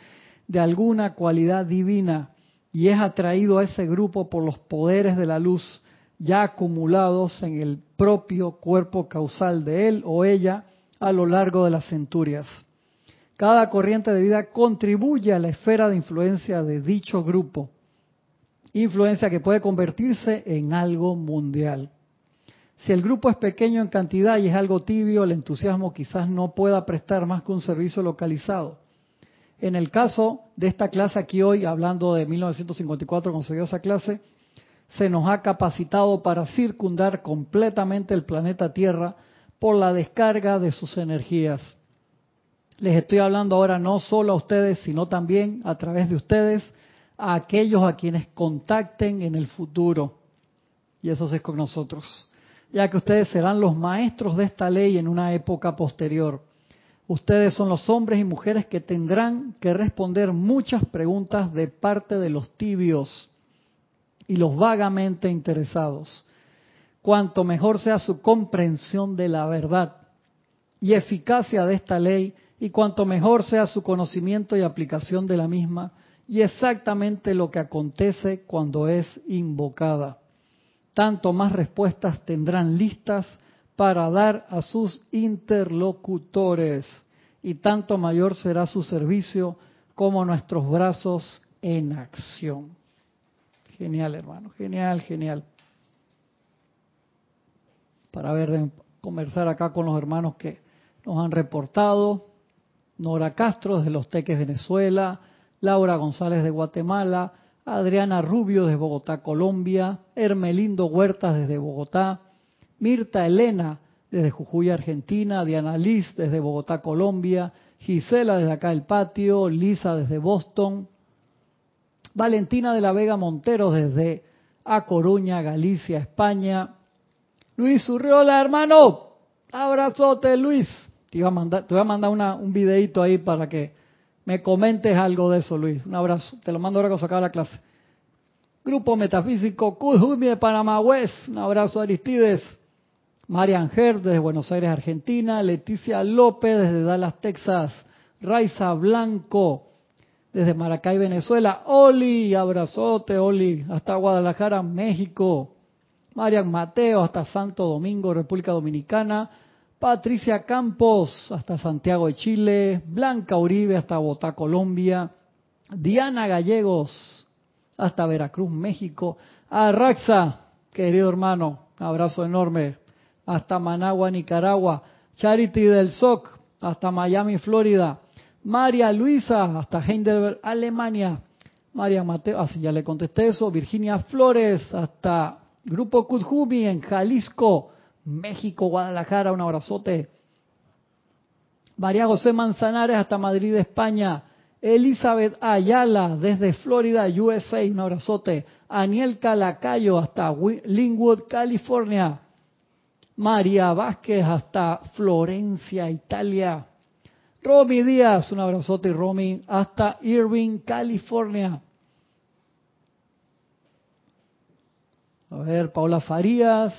de alguna cualidad divina y es atraído a ese grupo por los poderes de la luz ya acumulados en el propio cuerpo causal de él o ella a lo largo de las centurias. Cada corriente de vida contribuye a la esfera de influencia de dicho grupo, influencia que puede convertirse en algo mundial. Si el grupo es pequeño en cantidad y es algo tibio, el entusiasmo quizás no pueda prestar más que un servicio localizado. En el caso de esta clase aquí hoy, hablando de 1954 conseguió esa clase, se nos ha capacitado para circundar completamente el planeta Tierra por la descarga de sus energías. Les estoy hablando ahora no solo a ustedes, sino también a través de ustedes a aquellos a quienes contacten en el futuro. Y eso es con nosotros ya que ustedes serán los maestros de esta ley en una época posterior. Ustedes son los hombres y mujeres que tendrán que responder muchas preguntas de parte de los tibios y los vagamente interesados. Cuanto mejor sea su comprensión de la verdad y eficacia de esta ley, y cuanto mejor sea su conocimiento y aplicación de la misma, y exactamente lo que acontece cuando es invocada tanto más respuestas tendrán listas para dar a sus interlocutores y tanto mayor será su servicio como nuestros brazos en acción. Genial, hermano, genial, genial. Para ver, conversar acá con los hermanos que nos han reportado. Nora Castro desde Los Teques, Venezuela. Laura González de Guatemala. Adriana Rubio desde Bogotá, Colombia, Hermelindo Huertas desde Bogotá, Mirta Elena desde Jujuy, Argentina, Diana Liz desde Bogotá, Colombia, Gisela desde acá el patio, Lisa desde Boston, Valentina de la Vega Montero desde A Coruña, Galicia, España, Luis Urriola, hermano, abrazote Luis, te, voy a mandar un videito ahí para que me comentes algo de eso, Luis. Un abrazo. Te lo mando ahora que acaba la clase. Grupo Metafísico Cujumi de Panamá West. Un abrazo, Aristides. Marian Ger desde Buenos Aires, Argentina. Leticia López desde Dallas, Texas. Raiza Blanco desde Maracay, Venezuela. Oli, abrazote, Oli. Hasta Guadalajara, México. Marian Mateo hasta Santo Domingo, República Dominicana. Patricia Campos hasta Santiago de Chile, Blanca Uribe hasta Bogotá, Colombia, Diana Gallegos hasta Veracruz, México, Arraxa, querido hermano, abrazo enorme, hasta Managua, Nicaragua, Charity del SOC hasta Miami, Florida, María Luisa hasta Heidelberg, Alemania, María Mateo, así ya le contesté eso, Virginia Flores hasta Grupo Kudjumi en Jalisco, México, Guadalajara, un abrazote. María José Manzanares hasta Madrid, España. Elizabeth Ayala desde Florida, USA, un abrazote. Aniel Calacayo hasta Linwood, California. María Vázquez hasta Florencia, Italia. Romy Díaz, un abrazote, Romy, hasta Irving, California. A ver, Paula Farías,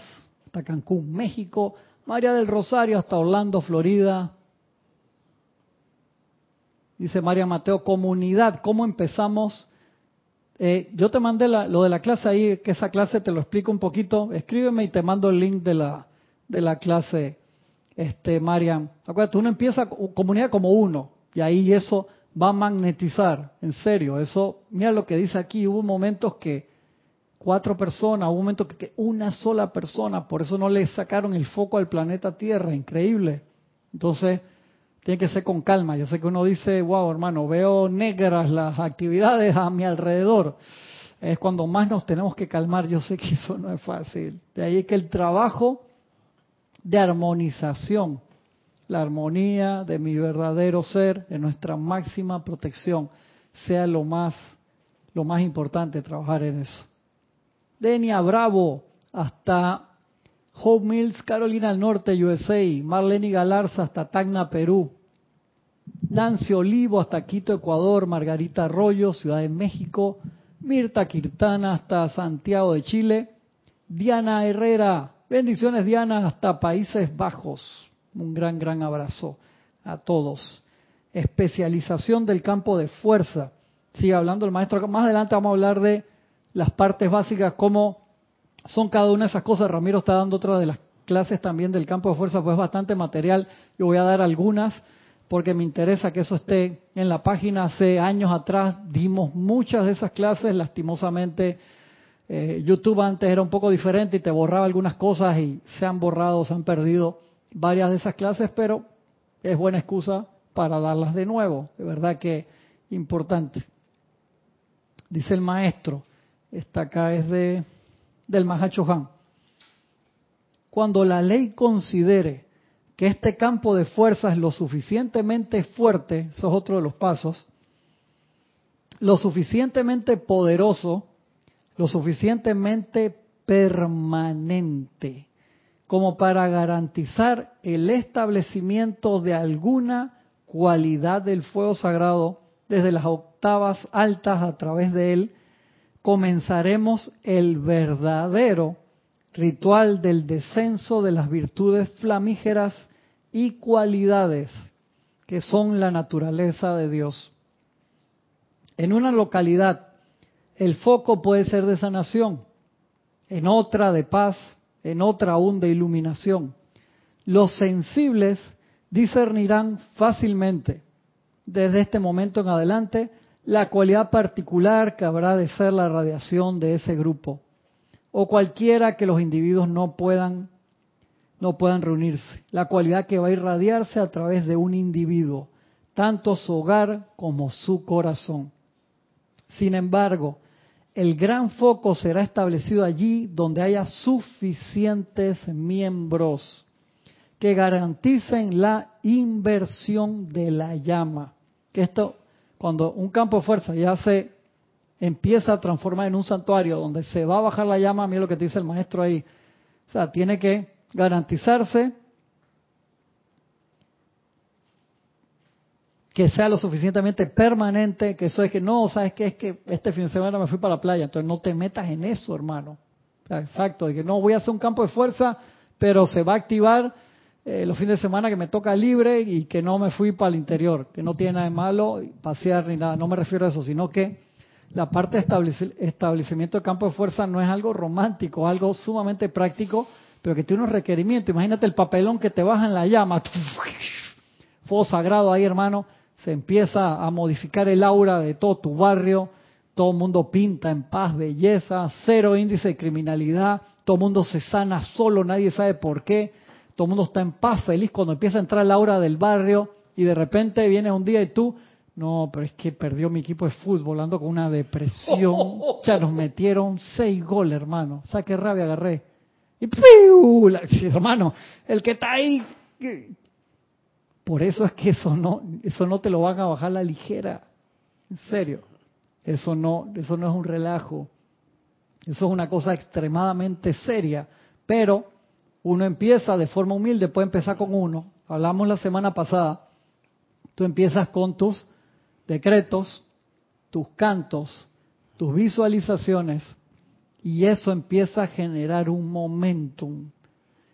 hasta Cancún, México, María del Rosario hasta Orlando, Florida, Dice María Mateo, comunidad, ¿cómo empezamos? Eh, yo te mandé lo de la clase ahí, que esa clase te lo explico un poquito. Escríbeme y te mando el link de la, de la clase, este, Mariam. Acuérdate, uno empieza comunidad como uno, y ahí eso va a magnetizar, en serio. Eso, mira lo que dice aquí, hubo momentos que cuatro personas, hubo momentos que una sola persona, por eso no le sacaron el foco al planeta Tierra, increíble. Entonces, tiene que ser con calma. Yo sé que uno dice, wow, hermano, veo negras las actividades a mi alrededor. Es cuando más nos tenemos que calmar. Yo sé que *laughs* eso no es fácil. De ahí que el trabajo de armonización, la armonía de mi verdadero ser, de nuestra máxima protección, sea lo más, lo más importante, trabajar en eso. Denia Bravo, hasta Hope Mills, Carolina del Norte, USA, Marlene Galarza hasta Tacna, Perú, Nancy Olivo hasta Quito, Ecuador, Margarita Arroyo, Ciudad de México, Mirta Quirtana hasta Santiago de Chile, Diana Herrera, bendiciones Diana hasta Países Bajos, un gran, gran abrazo a todos. Especialización del campo de fuerza. Sigue hablando el maestro. Más adelante vamos a hablar de las partes básicas, como son cada una de esas cosas. Ramiro está dando otra de las clases también del campo de fuerza, pues bastante material. Yo voy a dar algunas porque me interesa que eso esté en la página. Hace años atrás dimos muchas de esas clases, lastimosamente. Eh, YouTube antes era un poco diferente y te borraba algunas cosas y se han borrado, se han perdido varias de esas clases, pero es buena excusa para darlas de nuevo. De verdad que importante. Dice el maestro, esta acá es de del Mahacho Han. Cuando la ley considere que este campo de fuerza es lo suficientemente fuerte, eso es otro de los pasos, lo suficientemente poderoso, lo suficientemente permanente, como para garantizar el establecimiento de alguna cualidad del fuego sagrado desde las octavas altas a través de él comenzaremos el verdadero ritual del descenso de las virtudes flamígeras y cualidades que son la naturaleza de Dios. En una localidad, el foco puede ser de sanación, en otra de paz, en otra aún de iluminación. Los sensibles discernirán fácilmente desde este momento en adelante la cualidad particular que habrá de ser la radiación de ese grupo o cualquiera que los individuos no puedan no puedan reunirse, la cualidad que va a irradiarse a través de un individuo, tanto su hogar como su corazón. Sin embargo, el gran foco será establecido allí donde haya suficientes miembros que garanticen la inversión de la llama. Que esto cuando un campo de fuerza ya se empieza a transformar en un santuario donde se va a bajar la llama, a lo que te dice el maestro ahí, o sea, tiene que garantizarse que sea lo suficientemente permanente, que eso es que no, sabes que es que este fin de semana me fui para la playa, entonces no te metas en eso, hermano. exacto, de que no voy a hacer un campo de fuerza, pero se va a activar eh, los fines de semana que me toca libre y que no me fui para el interior, que no tiene nada de malo pasear ni nada, no me refiero a eso, sino que la parte de establecimiento de campo de fuerza no es algo romántico, algo sumamente práctico, pero que tiene unos requerimientos. Imagínate el papelón que te baja en la llama, *laughs* fuego sagrado ahí, hermano, se empieza a modificar el aura de todo tu barrio, todo el mundo pinta en paz, belleza, cero índice de criminalidad, todo el mundo se sana solo, nadie sabe por qué todo el mundo está en paz, feliz cuando empieza a entrar la hora del barrio y de repente viene un día y tú, no, pero es que perdió mi equipo de fútbol, ando con una depresión, *laughs* ya nos metieron seis goles, hermano, o qué rabia agarré. Y ¡piu! hermano, el que está ahí, por eso es que eso no, eso no te lo van a bajar la ligera, en serio, eso no, eso no es un relajo, eso es una cosa extremadamente seria, pero uno empieza de forma humilde, puede empezar con uno. Hablamos la semana pasada. Tú empiezas con tus decretos, tus cantos, tus visualizaciones, y eso empieza a generar un momentum.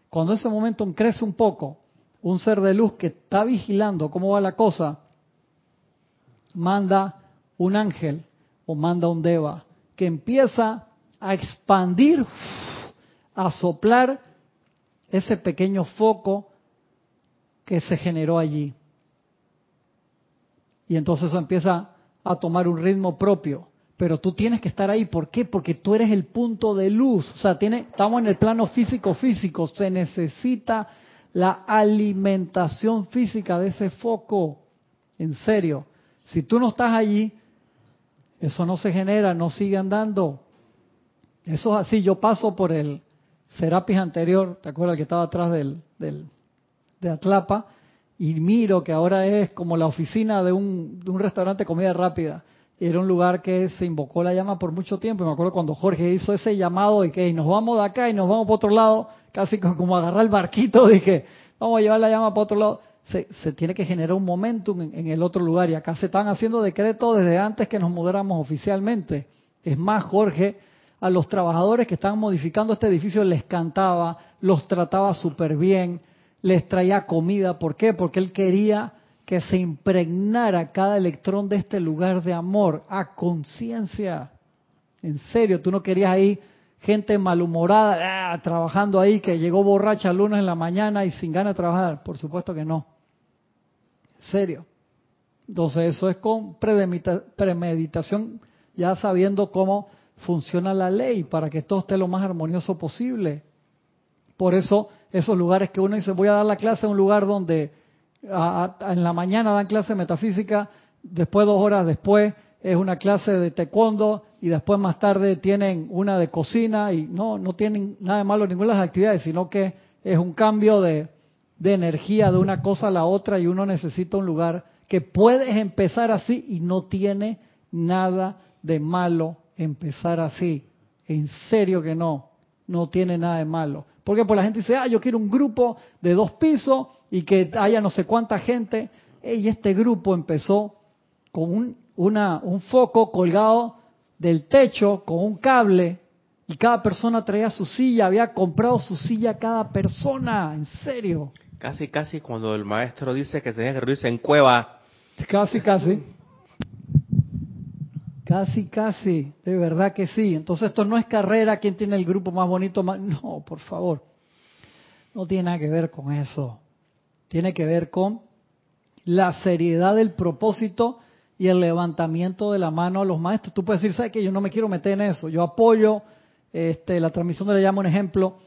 Cuando ese momentum crece un poco, un ser de luz que está vigilando cómo va la cosa, manda un ángel o manda un deva que empieza a expandir, a soplar ese pequeño foco que se generó allí. Y entonces eso empieza a tomar un ritmo propio. Pero tú tienes que estar ahí. ¿Por qué? Porque tú eres el punto de luz. O sea, tiene, estamos en el plano físico-físico. Se necesita la alimentación física de ese foco. En serio. Si tú no estás allí, eso no se genera, no sigue andando. Eso es así. Yo paso por el Serapis anterior, ¿te acuerdas que estaba atrás del, del, de Atlapa? Y miro que ahora es como la oficina de un, de un restaurante de comida rápida era un lugar que se invocó la llama por mucho tiempo. Y me acuerdo cuando Jorge hizo ese llamado y que nos vamos de acá y nos vamos para otro lado, casi como agarrar el barquito, *laughs* dije, vamos a llevar la llama para otro lado. Se, se tiene que generar un momentum en, en, el otro lugar. Y acá se están haciendo decretos desde antes que nos mudáramos oficialmente. Es más, Jorge, a los trabajadores que estaban modificando este edificio les cantaba, los trataba súper bien, les traía comida. ¿Por qué? Porque él quería que se impregnara cada electrón de este lugar de amor a conciencia. En serio, tú no querías ahí gente malhumorada ah, trabajando ahí que llegó borracha lunes en la mañana y sin ganas de trabajar. Por supuesto que no. En serio. Entonces eso es con premeditación, ya sabiendo cómo funciona la ley para que todo esté lo más armonioso posible. Por eso esos lugares que uno dice voy a dar la clase en un lugar donde en la mañana dan clase metafísica, después dos horas después es una clase de taekwondo y después más tarde tienen una de cocina y no, no tienen nada de malo ninguna de las actividades, sino que es un cambio de, de energía de una cosa a la otra y uno necesita un lugar que puedes empezar así y no tiene nada de malo empezar así. En serio que no, no tiene nada de malo. Porque pues la gente dice, ah, yo quiero un grupo de dos pisos y que haya no sé cuánta gente. Y este grupo empezó con un, una, un foco colgado del techo con un cable y cada persona traía su silla, había comprado su silla cada persona, en serio. Casi, casi cuando el maestro dice que se que reunirse en cueva. Casi, casi. Casi, casi, de verdad que sí. Entonces esto no es carrera, quién tiene el grupo más bonito, más... no, por favor. No tiene nada que ver con eso tiene que ver con la seriedad del propósito y el levantamiento de la mano a los maestros. Tú puedes decir, ¿sabes qué? Yo no me quiero meter en eso. Yo apoyo este, la transmisión de le llamo un ejemplo.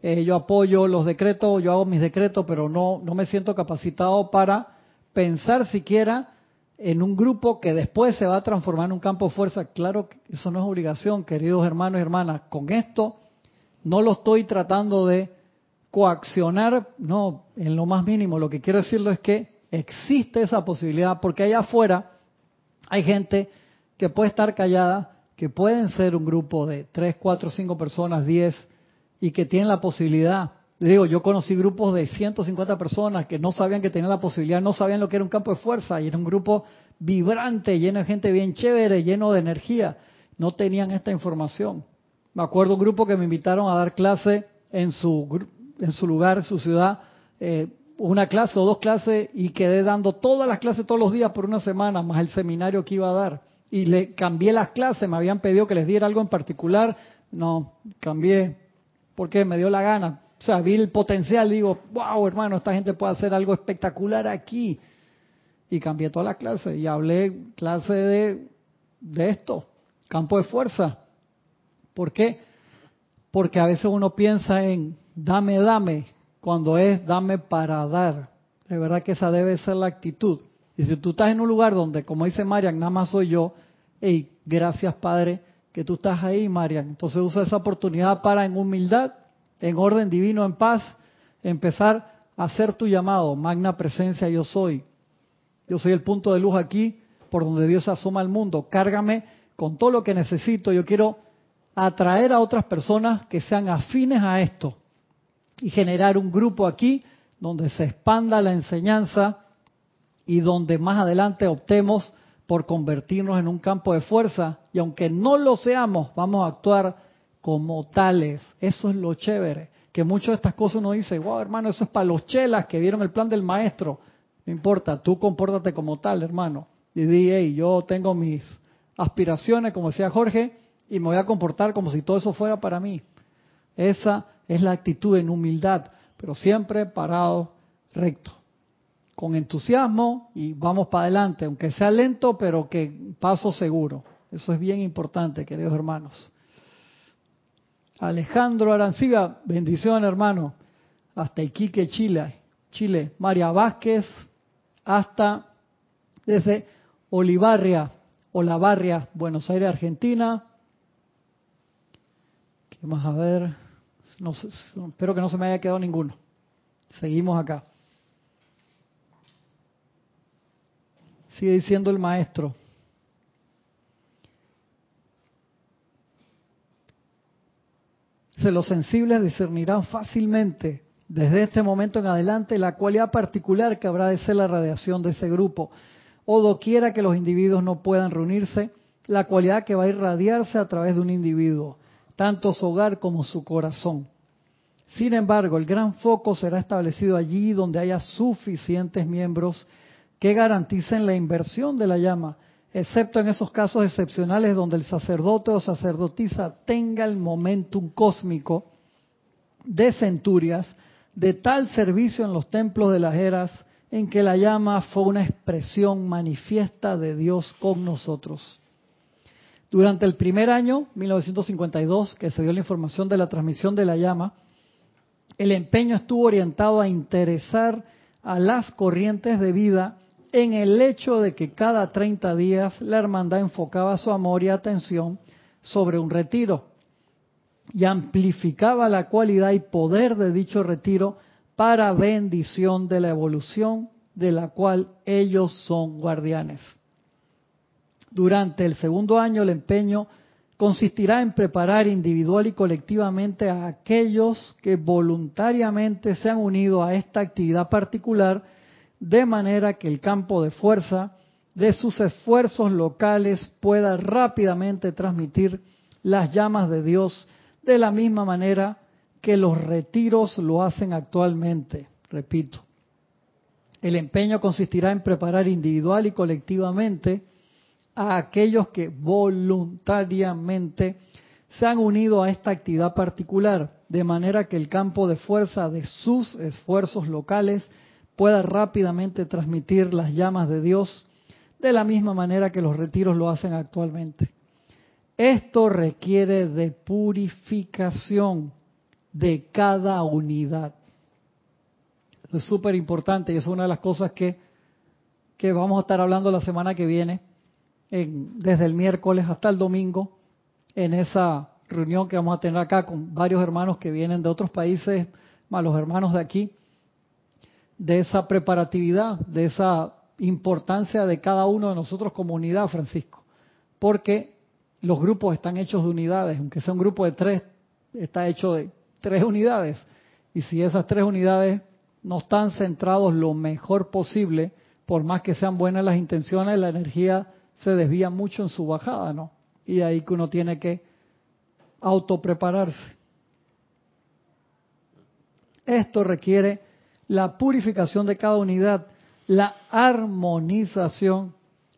Eh, yo apoyo los decretos, yo hago mis decretos, pero no, no me siento capacitado para pensar siquiera en un grupo que después se va a transformar en un campo de fuerza. Claro que eso no es obligación, queridos hermanos y hermanas. Con esto no lo estoy tratando de coaccionar, no, en lo más mínimo. Lo que quiero decirlo es que existe esa posibilidad porque allá afuera hay gente que puede estar callada, que pueden ser un grupo de 3, 4, 5 personas, 10, y que tienen la posibilidad. Digo, yo conocí grupos de 150 personas que no sabían que tenían la posibilidad, no sabían lo que era un campo de fuerza, y era un grupo vibrante, lleno de gente bien chévere, lleno de energía. No tenían esta información. Me acuerdo un grupo que me invitaron a dar clase en su en su lugar, en su ciudad, eh, una clase o dos clases y quedé dando todas las clases todos los días por una semana, más el seminario que iba a dar. Y le cambié las clases, me habían pedido que les diera algo en particular, no, cambié, porque me dio la gana. O sea, vi el potencial, digo, wow, hermano, esta gente puede hacer algo espectacular aquí. Y cambié todas las clases y hablé clase de, de esto, campo de fuerza. ¿Por qué? Porque a veces uno piensa en dame, dame, cuando es dame para dar. De verdad que esa debe ser la actitud. Y si tú estás en un lugar donde, como dice Marian, nada más soy yo, hey, gracias Padre que tú estás ahí, Marian. Entonces usa esa oportunidad para en humildad, en orden divino, en paz, empezar a hacer tu llamado, magna presencia yo soy. Yo soy el punto de luz aquí por donde Dios asoma al mundo. Cárgame con todo lo que necesito. Yo quiero atraer a otras personas que sean afines a esto y generar un grupo aquí donde se expanda la enseñanza y donde más adelante optemos por convertirnos en un campo de fuerza y aunque no lo seamos, vamos a actuar como tales. Eso es lo chévere, que muchas de estas cosas uno dice, wow hermano, eso es para los chelas que vieron el plan del maestro. No importa, tú compórtate como tal, hermano. y di, hey, yo tengo mis aspiraciones, como decía Jorge, y me voy a comportar como si todo eso fuera para mí. Esa es la actitud en humildad, pero siempre parado recto, con entusiasmo y vamos para adelante, aunque sea lento, pero que paso seguro. Eso es bien importante, queridos hermanos. Alejandro Arancibia, bendición hermano, hasta Iquique, Chile. Chile. María Vázquez, hasta desde Olivarria, Olavarria, Buenos Aires, Argentina. ¿Qué más a ver? No espero que no se me haya quedado ninguno. Seguimos acá. Sigue diciendo el maestro. Se los sensibles discernirán fácilmente desde este momento en adelante la cualidad particular que habrá de ser la radiación de ese grupo, o doquiera que los individuos no puedan reunirse, la cualidad que va a irradiarse a través de un individuo, tanto su hogar como su corazón. Sin embargo, el gran foco será establecido allí donde haya suficientes miembros que garanticen la inversión de la llama, excepto en esos casos excepcionales donde el sacerdote o sacerdotisa tenga el momentum cósmico de centurias de tal servicio en los templos de las eras en que la llama fue una expresión manifiesta de Dios con nosotros. Durante el primer año, 1952, que se dio la información de la transmisión de la llama, el empeño estuvo orientado a interesar a las corrientes de vida en el hecho de que cada 30 días la hermandad enfocaba su amor y atención sobre un retiro y amplificaba la cualidad y poder de dicho retiro para bendición de la evolución de la cual ellos son guardianes. Durante el segundo año el empeño consistirá en preparar individual y colectivamente a aquellos que voluntariamente se han unido a esta actividad particular, de manera que el campo de fuerza de sus esfuerzos locales pueda rápidamente transmitir las llamas de Dios de la misma manera que los retiros lo hacen actualmente. Repito, el empeño consistirá en preparar individual y colectivamente a aquellos que voluntariamente se han unido a esta actividad particular, de manera que el campo de fuerza de sus esfuerzos locales pueda rápidamente transmitir las llamas de Dios de la misma manera que los retiros lo hacen actualmente. Esto requiere de purificación de cada unidad. Es súper importante y es una de las cosas que, que vamos a estar hablando la semana que viene, desde el miércoles hasta el domingo, en esa reunión que vamos a tener acá con varios hermanos que vienen de otros países, más los hermanos de aquí, de esa preparatividad, de esa importancia de cada uno de nosotros como unidad, Francisco. Porque los grupos están hechos de unidades, aunque sea un grupo de tres, está hecho de tres unidades. Y si esas tres unidades no están centrados lo mejor posible, por más que sean buenas las intenciones, la energía se desvía mucho en su bajada, ¿no? Y ahí que uno tiene que autoprepararse. Esto requiere la purificación de cada unidad, la armonización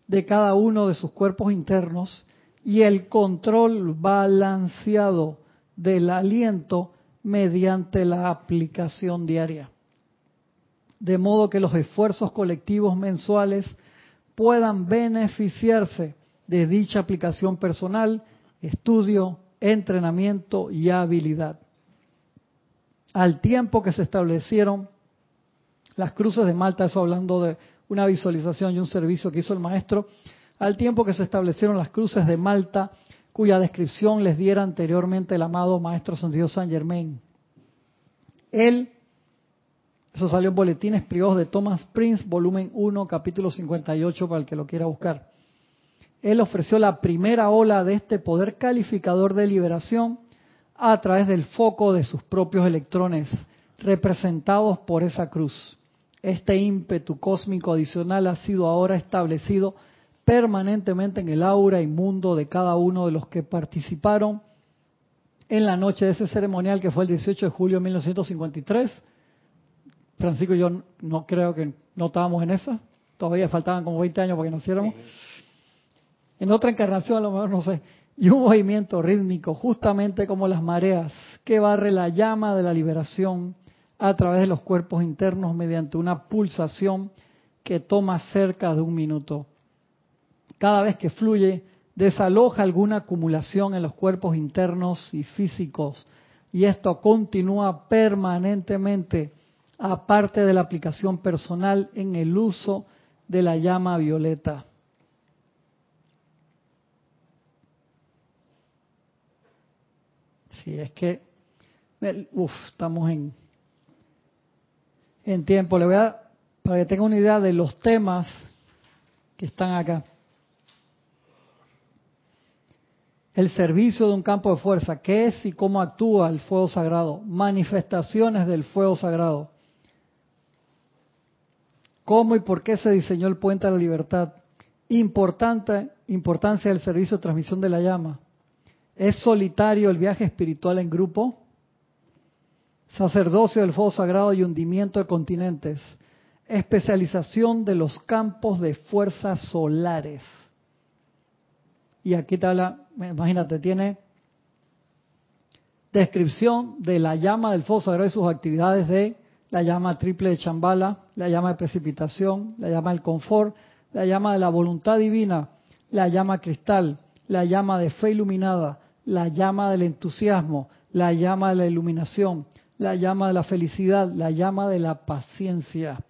de cada uno de sus cuerpos internos y el control balanceado del aliento mediante la aplicación diaria. De modo que los esfuerzos colectivos mensuales puedan beneficiarse de dicha aplicación personal, estudio, entrenamiento y habilidad. Al tiempo que se establecieron las cruces de Malta, eso hablando de una visualización y un servicio que hizo el maestro, al tiempo que se establecieron las cruces de Malta, cuya descripción les diera anteriormente el amado Maestro Santiago San Germain. Él, eso salió en Boletines Privados de Thomas Prince, volumen 1, capítulo 58, para el que lo quiera buscar. Él ofreció la primera ola de este poder calificador de liberación a través del foco de sus propios electrones, representados por esa cruz. Este ímpetu cósmico adicional ha sido ahora establecido permanentemente en el aura y mundo de cada uno de los que participaron en la noche de ese ceremonial que fue el 18 de julio de 1953. Francisco y yo no creo que no estábamos en esa. todavía faltaban como 20 años para que naciéramos. En otra encarnación a lo mejor no sé. Y un movimiento rítmico, justamente como las mareas, que barre la llama de la liberación a través de los cuerpos internos mediante una pulsación que toma cerca de un minuto. Cada vez que fluye, desaloja alguna acumulación en los cuerpos internos y físicos y esto continúa permanentemente aparte de la aplicación personal en el uso de la llama violeta. Si es que, uff, estamos en, en tiempo. Le voy a, para que tenga una idea de los temas que están acá. El servicio de un campo de fuerza, qué es y cómo actúa el fuego sagrado, manifestaciones del fuego sagrado, cómo y por qué se diseñó el puente a la libertad, importante importancia del servicio de transmisión de la llama, es solitario el viaje espiritual en grupo, sacerdocio del fuego sagrado y hundimiento de continentes, especialización de los campos de fuerzas solares. Y aquí te habla, imagínate, tiene descripción de la llama del fuego sagrado y sus actividades de la llama triple de Chambala, la llama de precipitación, la llama del confort, la llama de la voluntad divina, la llama cristal, la llama de fe iluminada, la llama del entusiasmo, la llama de la iluminación, la llama de la felicidad, la llama de la paciencia,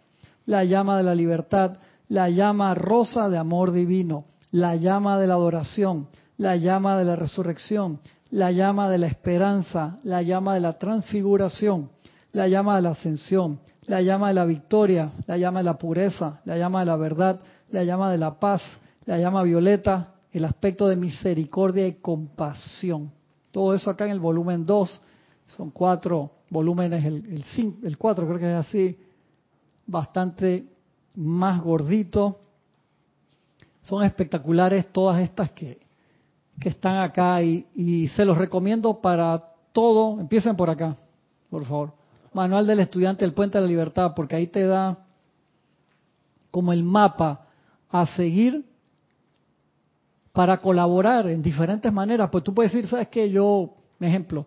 la llama de la libertad, la llama rosa de amor divino, la llama de la adoración, la llama de la resurrección, la llama de la esperanza, la llama de la transfiguración, la llama de la ascensión, la llama de la victoria, la llama de la pureza, la llama de la verdad, la llama de la paz, la llama violeta, el aspecto de misericordia y compasión. Todo eso acá en el volumen 2, son cuatro volúmenes, el, el, el cuatro creo que es así, bastante más gordito, son espectaculares todas estas que, están acá y, se los recomiendo para todo. Empiecen por acá, por favor. Manual del estudiante del Puente de la Libertad, porque ahí te da como el mapa a seguir para colaborar en diferentes maneras. Pues tú puedes decir, sabes que yo, ejemplo,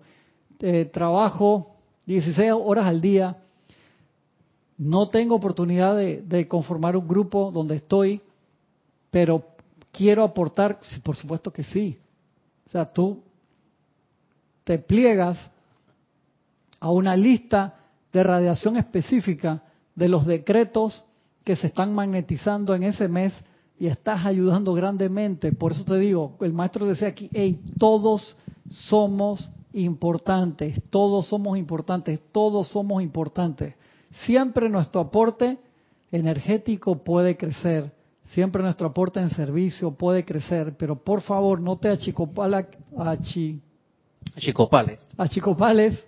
eh, trabajo 16 horas al día, no tengo oportunidad de conformar un grupo donde estoy pero quiero aportar, por supuesto que sí. O sea, tú te pliegas a una lista de radiación específica de los decretos que se están magnetizando en ese mes y estás ayudando grandemente. Por eso te digo, el maestro decía aquí, hey, todos somos importantes, todos somos importantes, todos somos importantes. Siempre nuestro aporte energético puede crecer Siempre nuestro aporte en servicio puede crecer, pero por favor no te achicopales, achicopales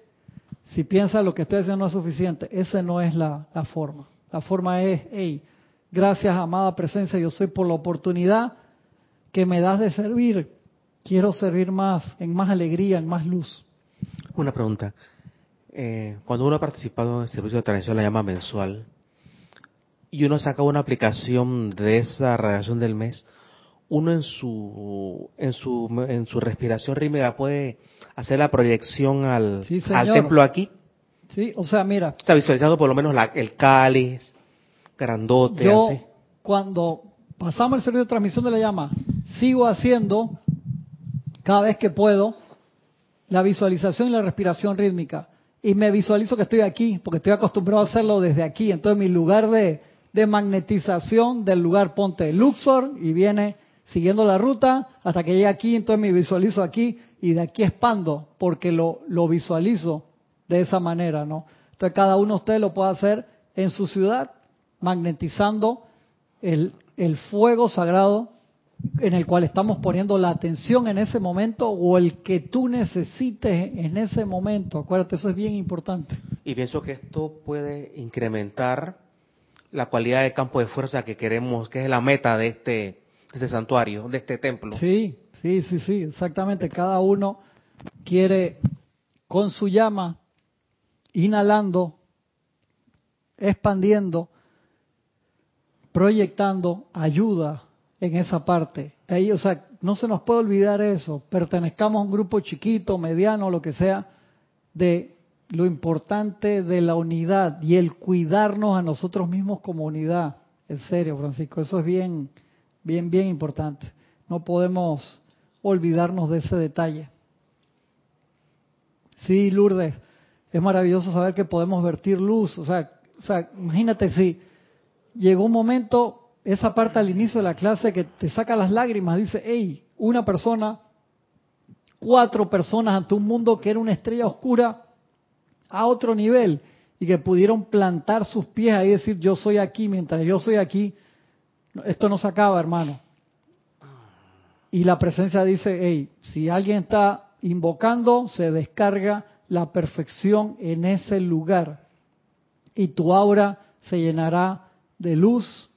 si piensas lo que estoy haciendo no es suficiente. Esa no es la, la forma. La forma es, hey, gracias amada presencia, yo soy por la oportunidad que me das de servir. Quiero servir más, en más alegría, en más luz. Una pregunta. Eh, cuando uno ha participado en el servicio de transición, la llama mensual, y uno saca una aplicación de esa radiación del mes, uno en su en su en su respiración rítmica puede hacer la proyección al, al templo aquí. Sí, o sea, mira. Está visualizando por lo menos la, el cáliz grandote. Yo, cuando pasamos el servicio de transmisión de la llama, sigo haciendo cada vez que puedo la visualización y la respiración rítmica. Y me visualizo que estoy aquí, porque estoy acostumbrado a hacerlo desde aquí. Entonces mi lugar de, magnetización del lugar ponte Luxor y viene siguiendo la ruta hasta que llega aquí, entonces me visualizo aquí y de aquí expando porque lo, visualizo de esa manera, ¿no? Entonces cada uno de ustedes lo puede hacer en su ciudad, magnetizando el fuego sagrado en el cual estamos poniendo la atención en ese momento o el que tú necesites en ese momento. Acuérdate, eso es bien importante. Y pienso que esto puede incrementar la cualidad de campo de fuerza que queremos, que es la meta de este, este santuario, de este templo. Sí, sí, sí, sí, exactamente. Cada uno quiere con su llama, inhalando, expandiendo, proyectando ayuda en esa parte. Ahí, o sea, no se nos puede olvidar eso. Pertenezcamos a un grupo chiquito, mediano, lo que sea, de lo importante de la unidad y el cuidarnos a nosotros mismos como unidad. En serio, Francisco, eso es bien, bien, bien importante. No podemos olvidarnos de ese detalle. Sí, Lourdes, es maravilloso saber que podemos vertir luz. O sea, o sea, imagínate si llegó un momento, esa parte al inicio de la clase que te saca las lágrimas, dice, hey, una persona, cuatro personas ante un mundo que era una estrella oscura a otro nivel y que pudieron plantar sus pies ahí y decir, yo soy aquí, mientras yo soy aquí, esto no se acaba, hermano. Y la presencia dice, hey, si alguien está invocando, se descarga la perfección en ese lugar. Y tu aura se llenará de luz,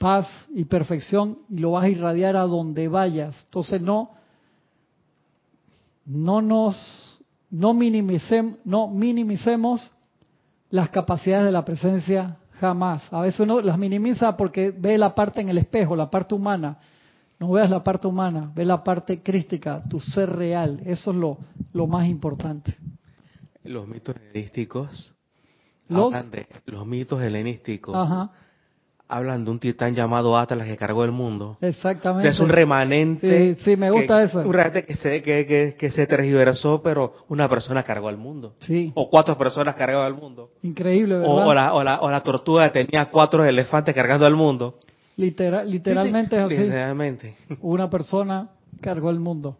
paz y perfección y lo vas a irradiar a donde vayas. Entonces no, no nos, no minimicemos, no minimicemos las capacidades de la presencia jamás. A veces uno las minimiza porque ve la parte en el espejo, la parte humana. No veas la parte humana, ve la parte crística, tu ser real. Eso es lo, lo más importante. Los mitos helenísticos ¿Los? de los mitos helenísticos. Hablan de un titán llamado Atlas que cargó el mundo. Exactamente. Que es un remanente. Sí, sí me gusta eso. Un remanente que se, que, que, se tergiversó, pero una persona cargó al mundo. Sí. O cuatro personas cargaron al mundo. Increíble, ¿verdad? O, la, o, la, o la tortuga tenía cuatro elefantes cargando al mundo. Literal, literalmente es así. Literalmente. Una persona cargó el mundo.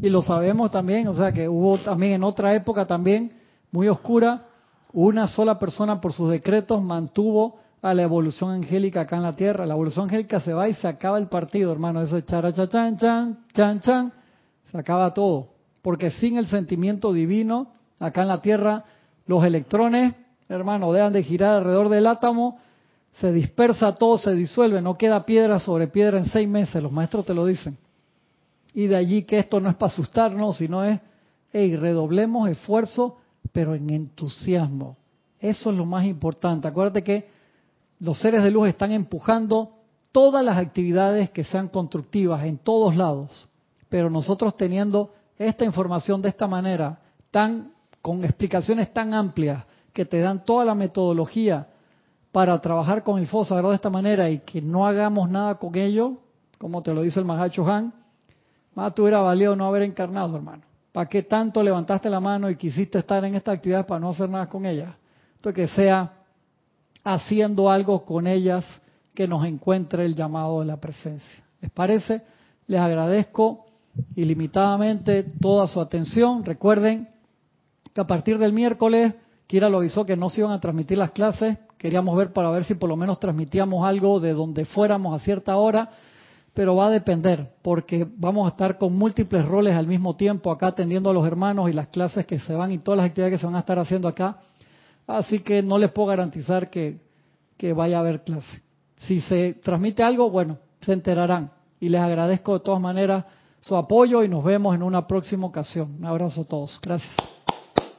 Y lo sabemos también, o sea que hubo también en otra época también, muy oscura, una sola persona por sus decretos mantuvo a la evolución angélica acá en la tierra. La evolución angélica se va y se acaba el partido, hermano. Eso es charachachan, chan, chan, chan. Se acaba todo. Porque sin el sentimiento divino, acá en la tierra, los electrones, hermano, dejan de girar alrededor del átomo, se dispersa todo, se disuelve, no queda piedra sobre piedra en seis meses. Los maestros te lo dicen. Y de allí que esto no es para asustarnos, sino es, hey, redoblemos esfuerzo pero en entusiasmo. Eso es lo más importante. Acuérdate que los seres de luz están empujando todas las actividades que sean constructivas en todos lados, pero nosotros teniendo esta información de esta manera, tan con explicaciones tan amplias que te dan toda la metodología para trabajar con el fuego de esta manera y que no hagamos nada con ello, como te lo dice el Mahacho Han, más te hubiera valido no haber encarnado, hermano. ¿Para qué tanto levantaste la mano y quisiste estar en esta actividad para no hacer nada con ellas? Entonces que sea haciendo algo con ellas que nos encuentre el llamado de la presencia. ¿Les parece? Les agradezco ilimitadamente toda su atención. Recuerden que a partir del miércoles, Kira lo avisó que no se iban a transmitir las clases. Queríamos ver para ver si por lo menos transmitíamos algo de donde fuéramos a cierta hora pero va a depender, porque vamos a estar con múltiples roles al mismo tiempo acá atendiendo a los hermanos y las clases que se van y todas las actividades que se van a estar haciendo acá. Así que no les puedo garantizar que, que vaya a haber clase. Si se transmite algo, bueno, se enterarán. Y les agradezco de todas maneras su apoyo y nos vemos en una próxima ocasión. Un abrazo a todos. Gracias.